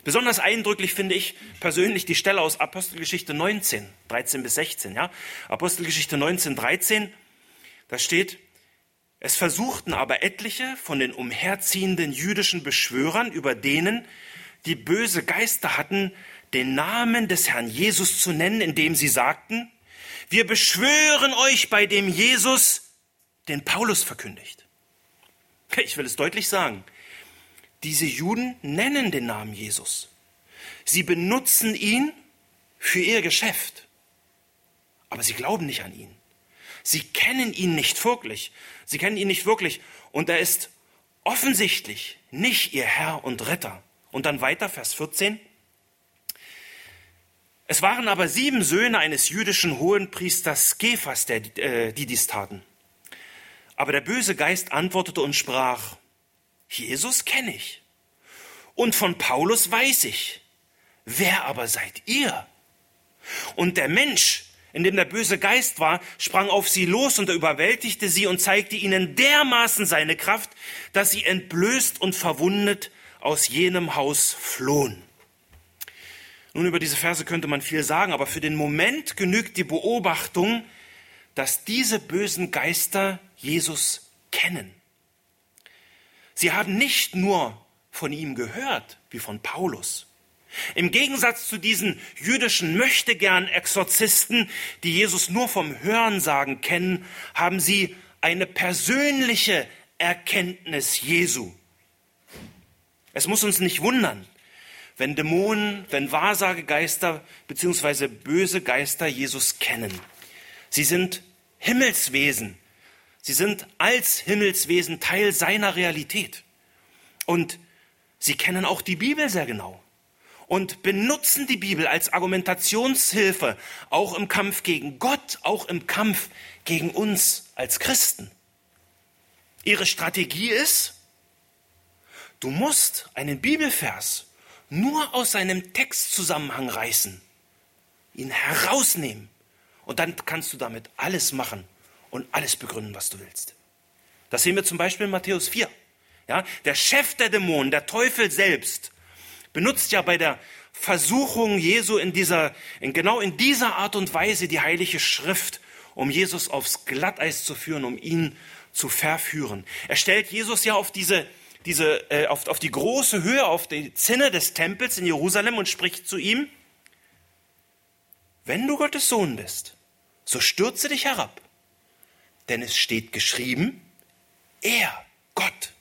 Besonders eindrücklich finde ich persönlich die Stelle aus Apostelgeschichte 19, 13 bis 16. Ja? Apostelgeschichte 19, 13, da steht, es versuchten aber etliche von den umherziehenden jüdischen Beschwörern, über denen die böse Geister hatten, den Namen des Herrn Jesus zu nennen, indem sie sagten, wir beschwören euch bei dem Jesus, den Paulus verkündigt. Ich will es deutlich sagen. Diese Juden nennen den Namen Jesus. Sie benutzen ihn für ihr Geschäft. Aber sie glauben nicht an ihn. Sie kennen ihn nicht wirklich. Sie kennen ihn nicht wirklich. Und er ist offensichtlich nicht ihr Herr und Retter. Und dann weiter, Vers 14. Es waren aber sieben Söhne eines jüdischen Hohenpriesters Skephas, äh, die dies taten. Aber der böse Geist antwortete und sprach, Jesus kenne ich und von Paulus weiß ich. Wer aber seid ihr? Und der Mensch, in dem der böse Geist war, sprang auf sie los und er überwältigte sie und zeigte ihnen dermaßen seine Kraft, dass sie entblößt und verwundet aus jenem Haus flohen. Nun, über diese Verse könnte man viel sagen, aber für den Moment genügt die Beobachtung, dass diese bösen Geister Jesus kennen. Sie haben nicht nur von ihm gehört, wie von Paulus. Im Gegensatz zu diesen jüdischen Möchtegern-Exorzisten, die Jesus nur vom Hörensagen kennen, haben sie eine persönliche Erkenntnis Jesu. Es muss uns nicht wundern, wenn Dämonen, wenn Wahrsagegeister bzw. böse Geister Jesus kennen. Sie sind Himmelswesen. Sie sind als Himmelswesen Teil seiner Realität. Und sie kennen auch die Bibel sehr genau und benutzen die Bibel als Argumentationshilfe, auch im Kampf gegen Gott, auch im Kampf gegen uns als Christen. Ihre Strategie ist, du musst einen Bibelvers nur aus seinem Textzusammenhang reißen, ihn herausnehmen und dann kannst du damit alles machen und alles begründen, was du willst. Das sehen wir zum Beispiel in Matthäus 4. Ja, der Chef der Dämonen, der Teufel selbst, benutzt ja bei der Versuchung Jesu in dieser, in genau in dieser Art und Weise die Heilige Schrift, um Jesus aufs Glatteis zu führen, um ihn zu verführen. Er stellt Jesus ja auf diese diese, äh, auf, auf die große Höhe, auf die Zinne des Tempels in Jerusalem und spricht zu ihm, wenn du Gottes Sohn bist, so stürze dich herab, denn es steht geschrieben, er, Gott,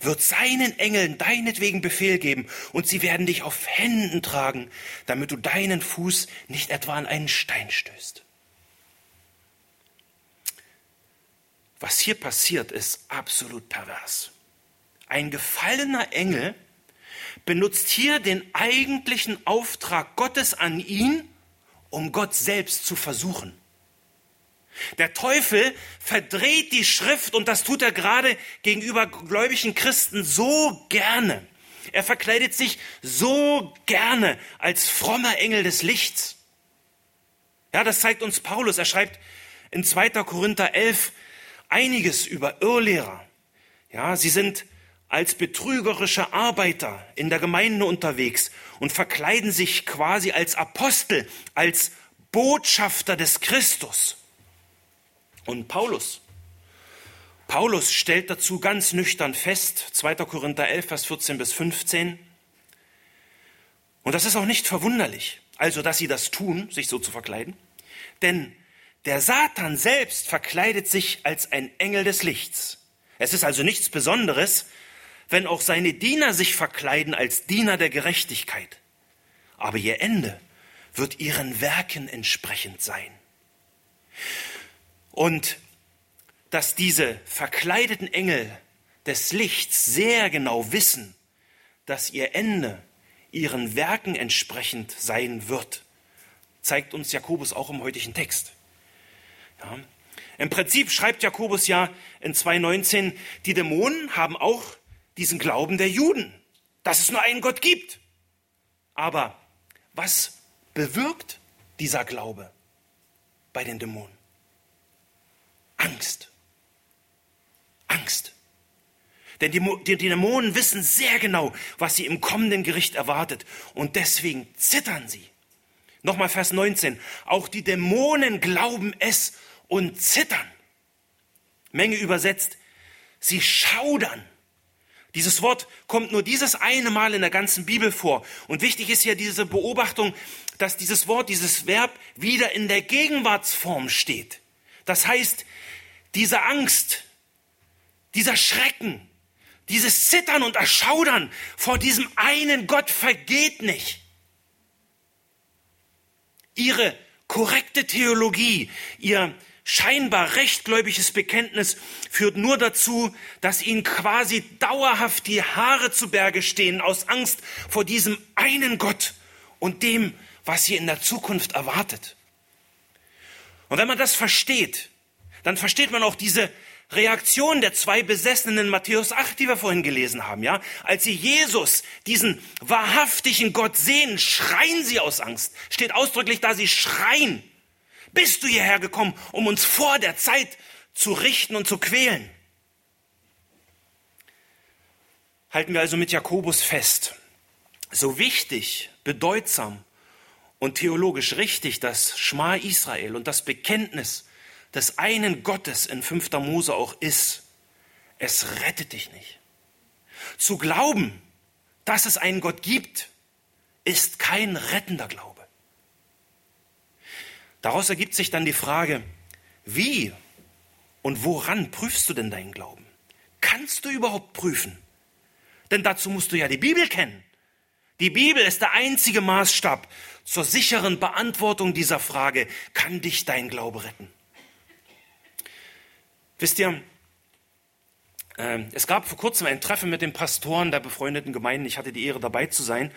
wird seinen Engeln deinetwegen Befehl geben und sie werden dich auf Händen tragen, damit du deinen Fuß nicht etwa an einen Stein stößt. Was hier passiert, ist absolut pervers ein gefallener Engel benutzt hier den eigentlichen Auftrag Gottes an ihn, um Gott selbst zu versuchen. Der Teufel verdreht die Schrift und das tut er gerade gegenüber gläubigen Christen so gerne. Er verkleidet sich so gerne als frommer Engel des Lichts. Ja, das zeigt uns Paulus. Er schreibt in 2. Korinther 11 einiges über Irrlehrer. Ja, sie sind als betrügerische Arbeiter in der Gemeinde unterwegs und verkleiden sich quasi als Apostel, als Botschafter des Christus. Und Paulus, Paulus stellt dazu ganz nüchtern fest, 2. Korinther 11, Vers 14 bis 15, und das ist auch nicht verwunderlich, also dass sie das tun, sich so zu verkleiden, denn der Satan selbst verkleidet sich als ein Engel des Lichts. Es ist also nichts Besonderes, wenn auch seine Diener sich verkleiden als Diener der Gerechtigkeit. Aber ihr Ende wird ihren Werken entsprechend sein. Und dass diese verkleideten Engel des Lichts sehr genau wissen, dass ihr Ende ihren Werken entsprechend sein wird, zeigt uns Jakobus auch im heutigen Text. Ja. Im Prinzip schreibt Jakobus ja in 2.19, die Dämonen haben auch diesen Glauben der Juden, dass es nur einen Gott gibt. Aber was bewirkt dieser Glaube bei den Dämonen? Angst. Angst. Denn die, die, die, Dämonen wissen sehr genau, was sie im kommenden Gericht erwartet. Und deswegen zittern sie. Nochmal Vers 19. Auch die Dämonen glauben es und zittern. Menge übersetzt. Sie schaudern. Dieses Wort kommt nur dieses eine Mal in der ganzen Bibel vor. Und wichtig ist ja diese Beobachtung, dass dieses Wort, dieses Verb wieder in der Gegenwartsform steht. Das heißt, diese Angst, dieser Schrecken, dieses Zittern und Erschaudern vor diesem einen Gott vergeht nicht. Ihre korrekte Theologie, ihr scheinbar rechtgläubiges Bekenntnis führt nur dazu, dass ihnen quasi dauerhaft die Haare zu Berge stehen aus Angst vor diesem einen Gott und dem, was sie in der Zukunft erwartet. Und wenn man das versteht, dann versteht man auch diese Reaktion der zwei Besessenen in Matthäus 8, die wir vorhin gelesen haben, ja? Als sie Jesus, diesen wahrhaftigen Gott sehen, schreien sie aus Angst. Steht ausdrücklich da, sie schreien. Bist du hierher gekommen, um uns vor der Zeit zu richten und zu quälen? Halten wir also mit Jakobus fest. So wichtig, bedeutsam und theologisch richtig das Schma Israel und das Bekenntnis des einen Gottes in 5. Mose auch ist, es rettet dich nicht. Zu glauben, dass es einen Gott gibt, ist kein rettender Glaube. Daraus ergibt sich dann die Frage, wie und woran prüfst du denn deinen Glauben? Kannst du überhaupt prüfen? Denn dazu musst du ja die Bibel kennen. Die Bibel ist der einzige Maßstab zur sicheren Beantwortung dieser Frage, kann dich dein Glaube retten? Wisst ihr, äh, es gab vor kurzem ein Treffen mit den Pastoren der befreundeten Gemeinden. Ich hatte die Ehre dabei zu sein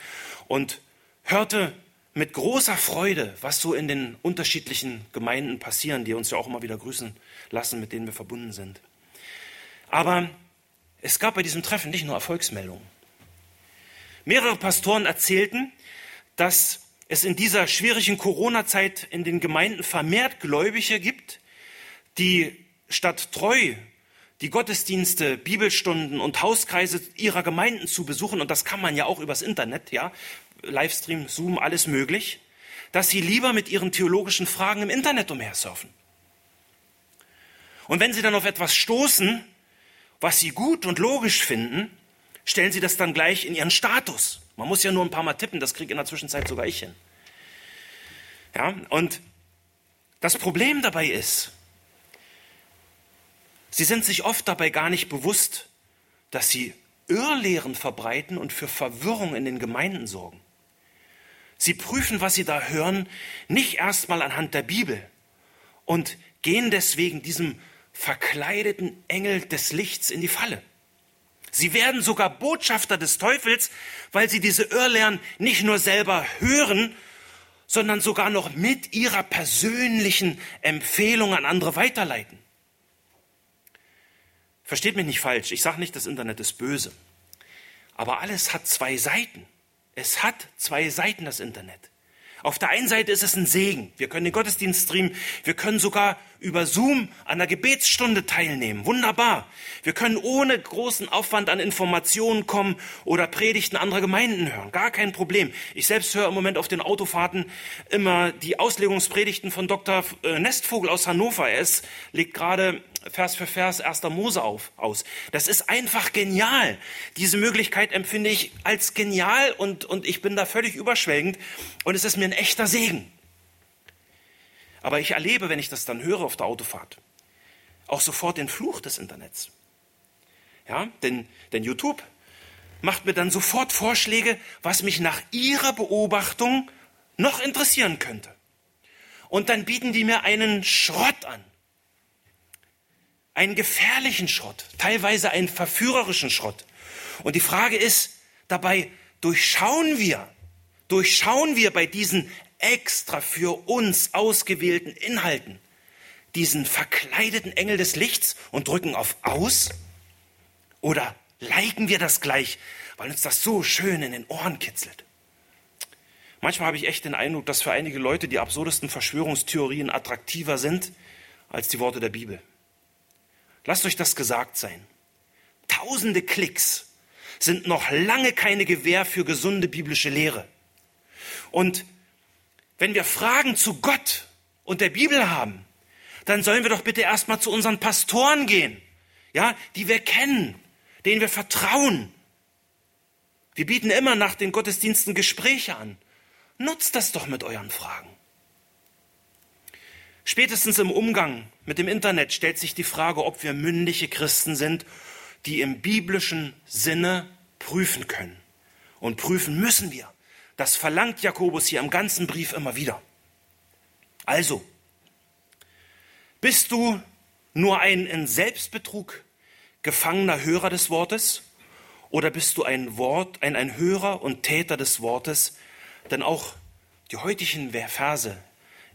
und hörte mit großer Freude, was so in den unterschiedlichen Gemeinden passieren, die uns ja auch immer wieder grüßen lassen, mit denen wir verbunden sind. Aber es gab bei diesem Treffen nicht nur Erfolgsmeldungen. Mehrere Pastoren erzählten, dass es in dieser schwierigen Corona-Zeit in den Gemeinden vermehrt Gläubige gibt, die statt treu die Gottesdienste, Bibelstunden und Hauskreise ihrer Gemeinden zu besuchen, und das kann man ja auch übers Internet, ja, Livestream, Zoom, alles möglich, dass sie lieber mit ihren theologischen Fragen im Internet umhersurfen. Und wenn sie dann auf etwas stoßen, was sie gut und logisch finden, stellen sie das dann gleich in ihren Status. Man muss ja nur ein paar Mal tippen, das kriege in der Zwischenzeit sogar ich hin. Ja, und das Problem dabei ist, Sie sind sich oft dabei gar nicht bewusst, dass sie Irrlehren verbreiten und für Verwirrung in den Gemeinden sorgen. Sie prüfen, was sie da hören, nicht erstmal anhand der Bibel und gehen deswegen diesem verkleideten Engel des Lichts in die Falle. Sie werden sogar Botschafter des Teufels, weil sie diese Irrlehren nicht nur selber hören, sondern sogar noch mit ihrer persönlichen Empfehlung an andere weiterleiten. Versteht mich nicht falsch, ich sage nicht, das Internet ist böse. Aber alles hat zwei Seiten. Es hat zwei Seiten, das Internet. Auf der einen Seite ist es ein Segen. Wir können den Gottesdienst streamen. Wir können sogar über Zoom an der Gebetsstunde teilnehmen. Wunderbar. Wir können ohne großen Aufwand an Informationen kommen oder Predigten anderer Gemeinden hören. Gar kein Problem. Ich selbst höre im Moment auf den Autofahrten immer die Auslegungspredigten von Dr. Äh, Nestvogel aus Hannover. Er legt gerade Vers für Vers 1. Mose auf, aus. Das ist einfach genial. Diese Möglichkeit empfinde ich als genial und, und ich bin da völlig überschwelgend und es ist mir ein echter Segen. Aber ich erlebe, wenn ich das dann höre auf der Autofahrt, auch sofort den Fluch des Internets. Ja, denn, denn YouTube macht mir dann sofort Vorschläge, was mich nach ihrer Beobachtung noch interessieren könnte. Und dann bieten die mir einen Schrott an einen gefährlichen Schrott, teilweise einen verführerischen Schrott. Und die Frage ist dabei, durchschauen wir, durchschauen wir bei diesen extra für uns ausgewählten Inhalten diesen verkleideten Engel des Lichts und drücken auf aus? Oder liken wir das gleich, weil uns das so schön in den Ohren kitzelt? Manchmal habe ich echt den Eindruck, dass für einige Leute die absurdesten Verschwörungstheorien attraktiver sind als die Worte der Bibel. Lasst euch das gesagt sein. Tausende Klicks sind noch lange keine Gewähr für gesunde biblische Lehre. Und wenn wir Fragen zu Gott und der Bibel haben, dann sollen wir doch bitte erstmal zu unseren Pastoren gehen, ja, die wir kennen, denen wir vertrauen. Wir bieten immer nach den Gottesdiensten Gespräche an. Nutzt das doch mit euren Fragen. Spätestens im Umgang mit dem Internet stellt sich die Frage, ob wir mündige Christen sind, die im biblischen Sinne prüfen können. Und prüfen müssen wir. Das verlangt Jakobus hier im ganzen Brief immer wieder. Also, bist du nur ein in Selbstbetrug gefangener Hörer des Wortes oder bist du ein Wort, ein, ein Hörer und Täter des Wortes? Denn auch die heutigen Verse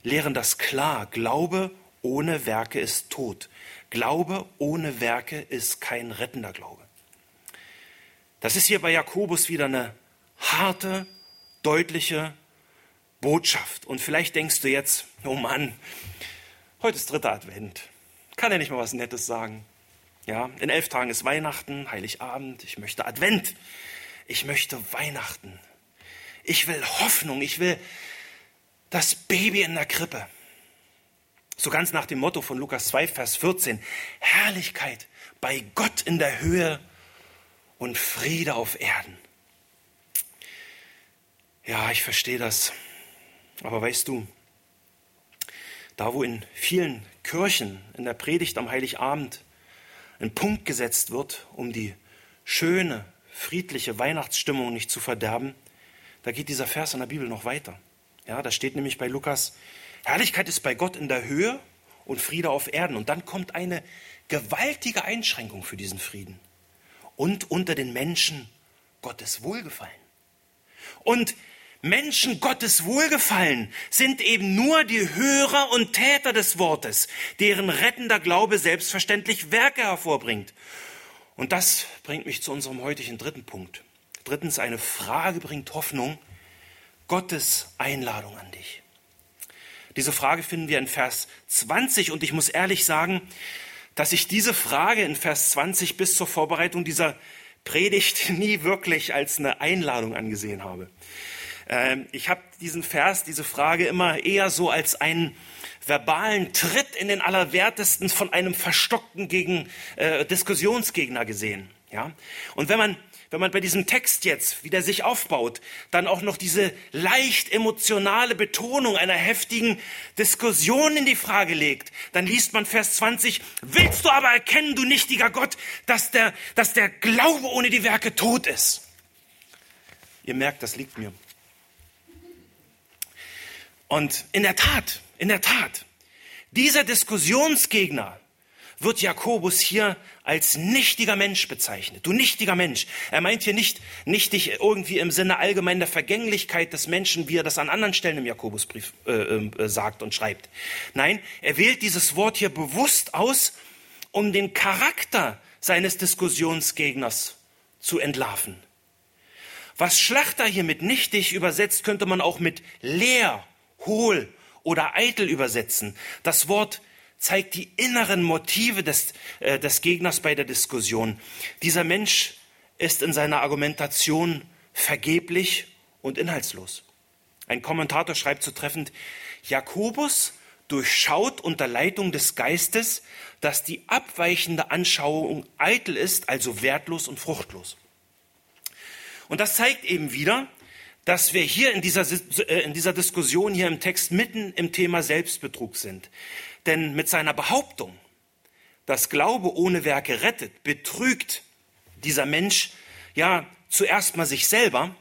lehren das klar. Glaube ohne Werke ist tot. Glaube ohne Werke ist kein rettender Glaube. Das ist hier bei Jakobus wieder eine harte, deutliche Botschaft. Und vielleicht denkst du jetzt, oh Mann, heute ist dritter Advent. Kann er nicht mal was Nettes sagen? Ja, in elf Tagen ist Weihnachten, Heiligabend. Ich möchte Advent. Ich möchte Weihnachten. Ich will Hoffnung. Ich will das Baby in der Krippe. So ganz nach dem Motto von Lukas 2, Vers 14. Herrlichkeit bei Gott in der Höhe und Friede auf Erden. Ja, ich verstehe das. Aber weißt du, da wo in vielen Kirchen in der Predigt am Heiligabend ein Punkt gesetzt wird, um die schöne, friedliche Weihnachtsstimmung nicht zu verderben, da geht dieser Vers in der Bibel noch weiter. Ja, da steht nämlich bei Lukas, Herrlichkeit ist bei Gott in der Höhe und Friede auf Erden. Und dann kommt eine gewaltige Einschränkung für diesen Frieden. Und unter den Menschen Gottes Wohlgefallen. Und Menschen Gottes Wohlgefallen sind eben nur die Hörer und Täter des Wortes, deren rettender Glaube selbstverständlich Werke hervorbringt. Und das bringt mich zu unserem heutigen dritten Punkt. Drittens, eine Frage bringt Hoffnung. Gottes Einladung an dich. Diese Frage finden wir in Vers 20 und ich muss ehrlich sagen, dass ich diese Frage in Vers 20 bis zur Vorbereitung dieser Predigt [laughs] nie wirklich als eine Einladung angesehen habe. Ähm, ich habe diesen Vers, diese Frage immer eher so als einen verbalen Tritt in den Allerwertesten von einem verstockten gegen, äh, Diskussionsgegner gesehen. Ja? Und wenn man, wenn man bei diesem Text jetzt, wie der sich aufbaut, dann auch noch diese leicht emotionale Betonung einer heftigen Diskussion in die Frage legt, dann liest man Vers 20, willst du aber erkennen, du nichtiger Gott, dass der, dass der Glaube ohne die Werke tot ist? Ihr merkt, das liegt mir. Und in der Tat, in der Tat, dieser Diskussionsgegner wird Jakobus hier als nichtiger Mensch bezeichnet. Du nichtiger Mensch. Er meint hier nicht nichtig irgendwie im Sinne allgemein der Vergänglichkeit des Menschen, wie er das an anderen Stellen im Jakobusbrief äh, äh, sagt und schreibt. Nein, er wählt dieses Wort hier bewusst aus, um den Charakter seines Diskussionsgegners zu entlarven. Was Schlachter hier mit nichtig übersetzt, könnte man auch mit leer hohl oder eitel übersetzen. Das Wort zeigt die inneren Motive des, äh, des Gegners bei der Diskussion. Dieser Mensch ist in seiner Argumentation vergeblich und inhaltslos. Ein Kommentator schreibt zu treffend, Jakobus durchschaut unter Leitung des Geistes, dass die abweichende Anschauung eitel ist, also wertlos und fruchtlos. Und das zeigt eben wieder, dass wir hier in dieser, äh, in dieser Diskussion hier im Text mitten im Thema Selbstbetrug sind. Denn mit seiner Behauptung, dass Glaube ohne Werke rettet, betrügt dieser Mensch ja zuerst mal sich selber,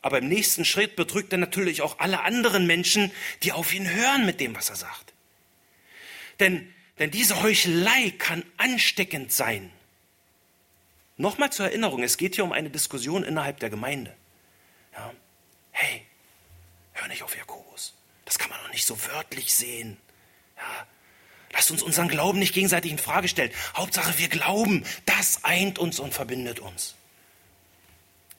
aber im nächsten Schritt betrügt er natürlich auch alle anderen Menschen, die auf ihn hören mit dem, was er sagt. Denn, denn diese Heuchelei kann ansteckend sein. Nochmal zur Erinnerung, es geht hier um eine Diskussion innerhalb der Gemeinde. Hey, hör nicht auf Jakobus. Das kann man doch nicht so wörtlich sehen. Ja, lasst uns unseren Glauben nicht gegenseitig in Frage stellen. Hauptsache, wir glauben, das eint uns und verbindet uns.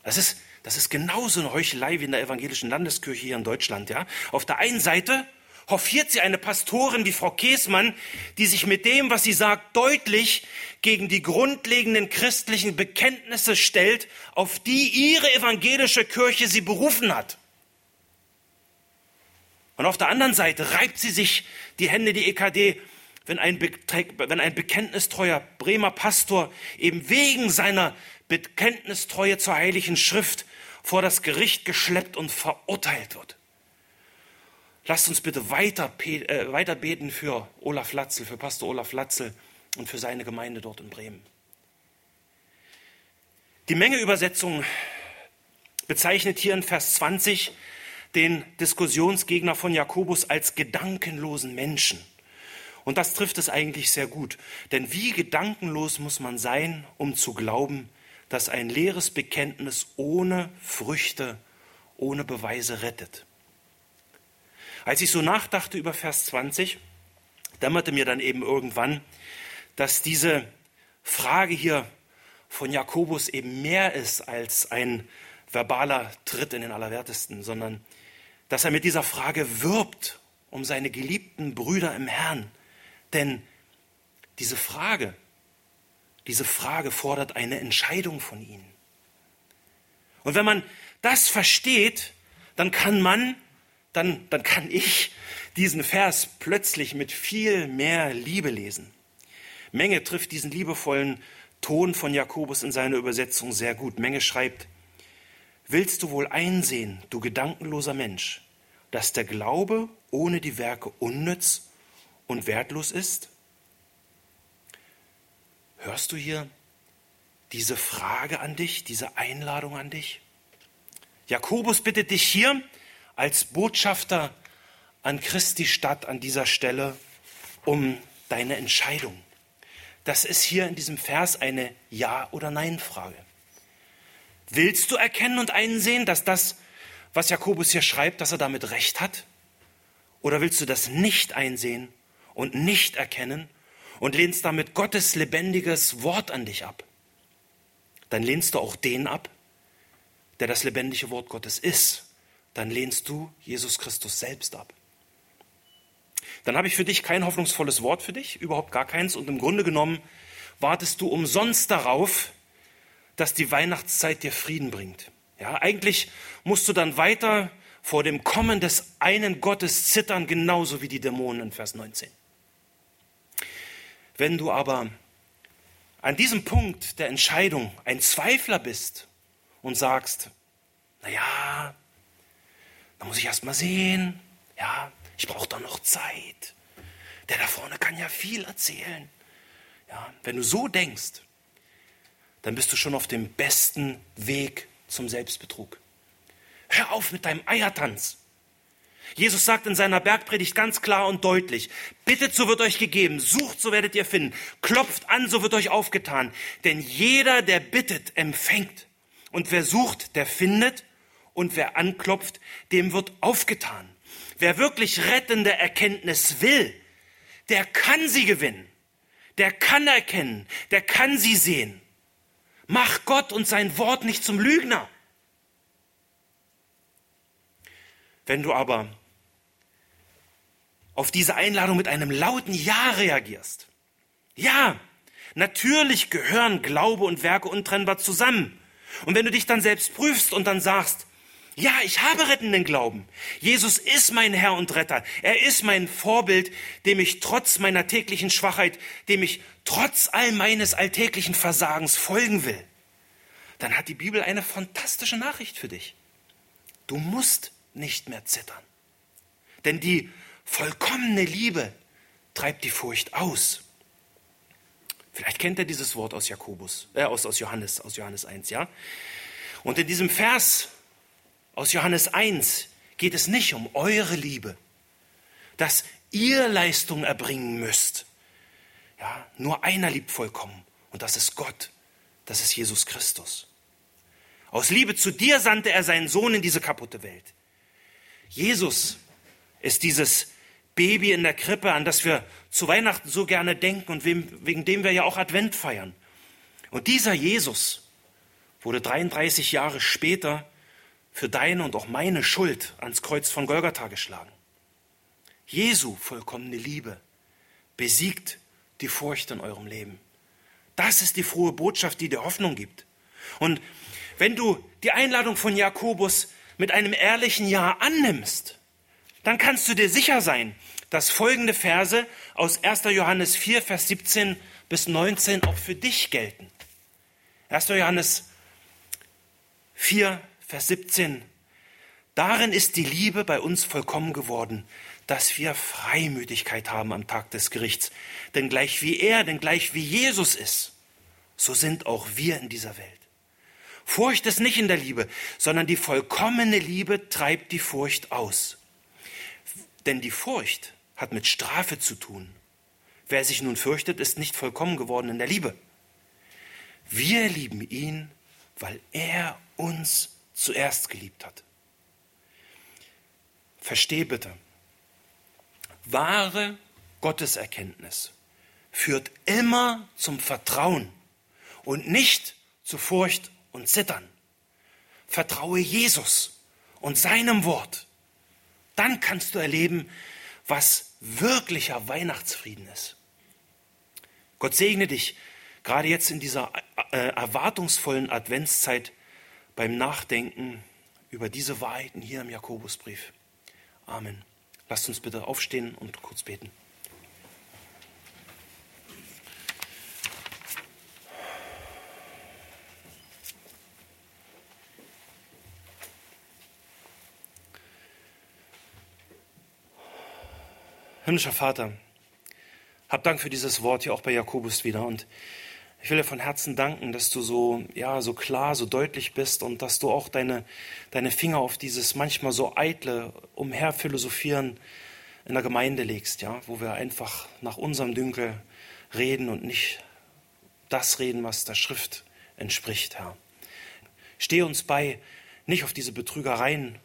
Das ist, das ist genauso eine Heuchelei wie in der evangelischen Landeskirche hier in Deutschland. Ja? Auf der einen Seite hofiert sie eine Pastorin wie Frau Käßmann, die sich mit dem, was sie sagt, deutlich gegen die grundlegenden christlichen Bekenntnisse stellt, auf die ihre evangelische Kirche sie berufen hat. Und auf der anderen Seite reibt sie sich die Hände, die EKD, wenn ein, wenn ein bekenntnistreuer Bremer Pastor eben wegen seiner Bekenntnistreue zur Heiligen Schrift vor das Gericht geschleppt und verurteilt wird. Lasst uns bitte weiter, äh, weiter beten für Olaf Latzel, für Pastor Olaf Latzel und für seine Gemeinde dort in Bremen. Die Mengeübersetzung bezeichnet hier in Vers 20 den Diskussionsgegner von Jakobus als gedankenlosen Menschen. Und das trifft es eigentlich sehr gut. Denn wie gedankenlos muss man sein, um zu glauben, dass ein leeres Bekenntnis ohne Früchte, ohne Beweise rettet? Als ich so nachdachte über Vers 20, dämmerte mir dann eben irgendwann, dass diese Frage hier von Jakobus eben mehr ist als ein verbaler Tritt in den Allerwertesten, sondern dass er mit dieser Frage wirbt um seine geliebten Brüder im Herrn. Denn diese Frage, diese Frage fordert eine Entscheidung von ihnen. Und wenn man das versteht, dann kann man, dann, dann kann ich diesen Vers plötzlich mit viel mehr Liebe lesen. Menge trifft diesen liebevollen Ton von Jakobus in seiner Übersetzung sehr gut. Menge schreibt, Willst du wohl einsehen, du gedankenloser Mensch, dass der Glaube ohne die Werke unnütz und wertlos ist? Hörst du hier diese Frage an dich, diese Einladung an dich? Jakobus bittet dich hier als Botschafter an Christi Stadt an dieser Stelle um deine Entscheidung. Das ist hier in diesem Vers eine Ja- oder Nein-Frage. Willst du erkennen und einsehen, dass das, was Jakobus hier schreibt, dass er damit recht hat? Oder willst du das nicht einsehen und nicht erkennen und lehnst damit Gottes lebendiges Wort an dich ab? Dann lehnst du auch den ab, der das lebendige Wort Gottes ist. Dann lehnst du Jesus Christus selbst ab. Dann habe ich für dich kein hoffnungsvolles Wort für dich, überhaupt gar keins. Und im Grunde genommen wartest du umsonst darauf, dass die Weihnachtszeit dir Frieden bringt. Ja, eigentlich musst du dann weiter vor dem Kommen des einen Gottes zittern, genauso wie die Dämonen in Vers 19. Wenn du aber an diesem Punkt der Entscheidung ein Zweifler bist und sagst, naja, da muss ich erst mal sehen, ja, ich brauche doch noch Zeit. Der da vorne kann ja viel erzählen. Ja, wenn du so denkst, dann bist du schon auf dem besten Weg zum Selbstbetrug. Hör auf mit deinem Eiertanz. Jesus sagt in seiner Bergpredigt ganz klar und deutlich, bittet, so wird euch gegeben, sucht, so werdet ihr finden, klopft an, so wird euch aufgetan. Denn jeder, der bittet, empfängt. Und wer sucht, der findet. Und wer anklopft, dem wird aufgetan. Wer wirklich rettende Erkenntnis will, der kann sie gewinnen. Der kann erkennen, der kann sie sehen. Mach Gott und sein Wort nicht zum Lügner. Wenn du aber auf diese Einladung mit einem lauten Ja reagierst, ja, natürlich gehören Glaube und Werke untrennbar zusammen. Und wenn du dich dann selbst prüfst und dann sagst, ja, ich habe rettenden Glauben. Jesus ist mein Herr und Retter. Er ist mein Vorbild, dem ich trotz meiner täglichen Schwachheit, dem ich trotz all meines alltäglichen Versagens folgen will. Dann hat die Bibel eine fantastische Nachricht für dich. Du musst nicht mehr zittern. Denn die vollkommene Liebe treibt die Furcht aus. Vielleicht kennt ihr dieses Wort aus Jakobus, äh, aus, aus Johannes, aus Johannes 1, ja? Und in diesem Vers aus Johannes 1 geht es nicht um eure Liebe, dass ihr Leistung erbringen müsst. Ja, nur einer liebt vollkommen und das ist Gott, das ist Jesus Christus. Aus Liebe zu dir sandte er seinen Sohn in diese kaputte Welt. Jesus ist dieses Baby in der Krippe, an das wir zu Weihnachten so gerne denken und wegen dem wir ja auch Advent feiern. Und dieser Jesus wurde 33 Jahre später für deine und auch meine Schuld ans Kreuz von Golgatha geschlagen. Jesu vollkommene Liebe besiegt die Furcht in eurem Leben. Das ist die frohe Botschaft, die dir Hoffnung gibt. Und wenn du die Einladung von Jakobus mit einem ehrlichen Ja annimmst, dann kannst du dir sicher sein, dass folgende Verse aus 1. Johannes 4, Vers 17 bis 19 auch für dich gelten. 1. Johannes 4, Vers 17. Darin ist die Liebe bei uns vollkommen geworden, dass wir Freimütigkeit haben am Tag des Gerichts. Denn gleich wie er, denn gleich wie Jesus ist, so sind auch wir in dieser Welt. Furcht ist nicht in der Liebe, sondern die vollkommene Liebe treibt die Furcht aus. Denn die Furcht hat mit Strafe zu tun. Wer sich nun fürchtet, ist nicht vollkommen geworden in der Liebe. Wir lieben ihn, weil er uns zuerst geliebt hat. Versteh bitte, wahre Gotteserkenntnis führt immer zum Vertrauen und nicht zu Furcht und Zittern. Vertraue Jesus und seinem Wort. Dann kannst du erleben, was wirklicher Weihnachtsfrieden ist. Gott segne dich gerade jetzt in dieser äh, erwartungsvollen Adventszeit beim Nachdenken über diese Wahrheiten hier im Jakobusbrief. Amen. Lasst uns bitte aufstehen und kurz beten. Himmlischer Vater, hab Dank für dieses Wort hier auch bei Jakobus wieder und ich will dir von Herzen danken, dass du so, ja, so klar, so deutlich bist und dass du auch deine, deine Finger auf dieses manchmal so eitle Umherphilosophieren in der Gemeinde legst, ja, wo wir einfach nach unserem Dünkel reden und nicht das reden, was der Schrift entspricht, Herr. Stehe uns bei, nicht auf diese Betrügereien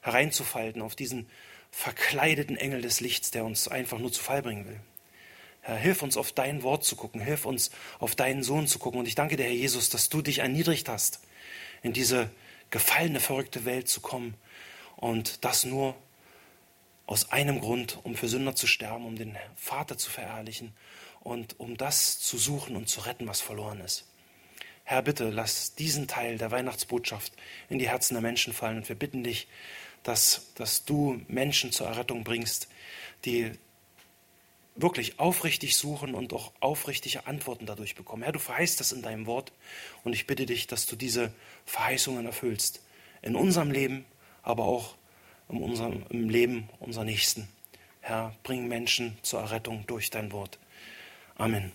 hereinzufalten, auf diesen verkleideten Engel des Lichts, der uns einfach nur zu Fall bringen will. Hilf uns auf dein Wort zu gucken, hilf uns auf deinen Sohn zu gucken. Und ich danke dir, Herr Jesus, dass du dich erniedrigt hast, in diese gefallene, verrückte Welt zu kommen. Und das nur aus einem Grund, um für Sünder zu sterben, um den Vater zu verherrlichen und um das zu suchen und zu retten, was verloren ist. Herr, bitte lass diesen Teil der Weihnachtsbotschaft in die Herzen der Menschen fallen. Und wir bitten dich, dass, dass du Menschen zur Errettung bringst, die wirklich aufrichtig suchen und auch aufrichtige Antworten dadurch bekommen. Herr, du verheißt das in deinem Wort und ich bitte dich, dass du diese Verheißungen erfüllst. In unserem Leben, aber auch in unserem, im Leben unserer Nächsten. Herr, bring Menschen zur Errettung durch dein Wort. Amen.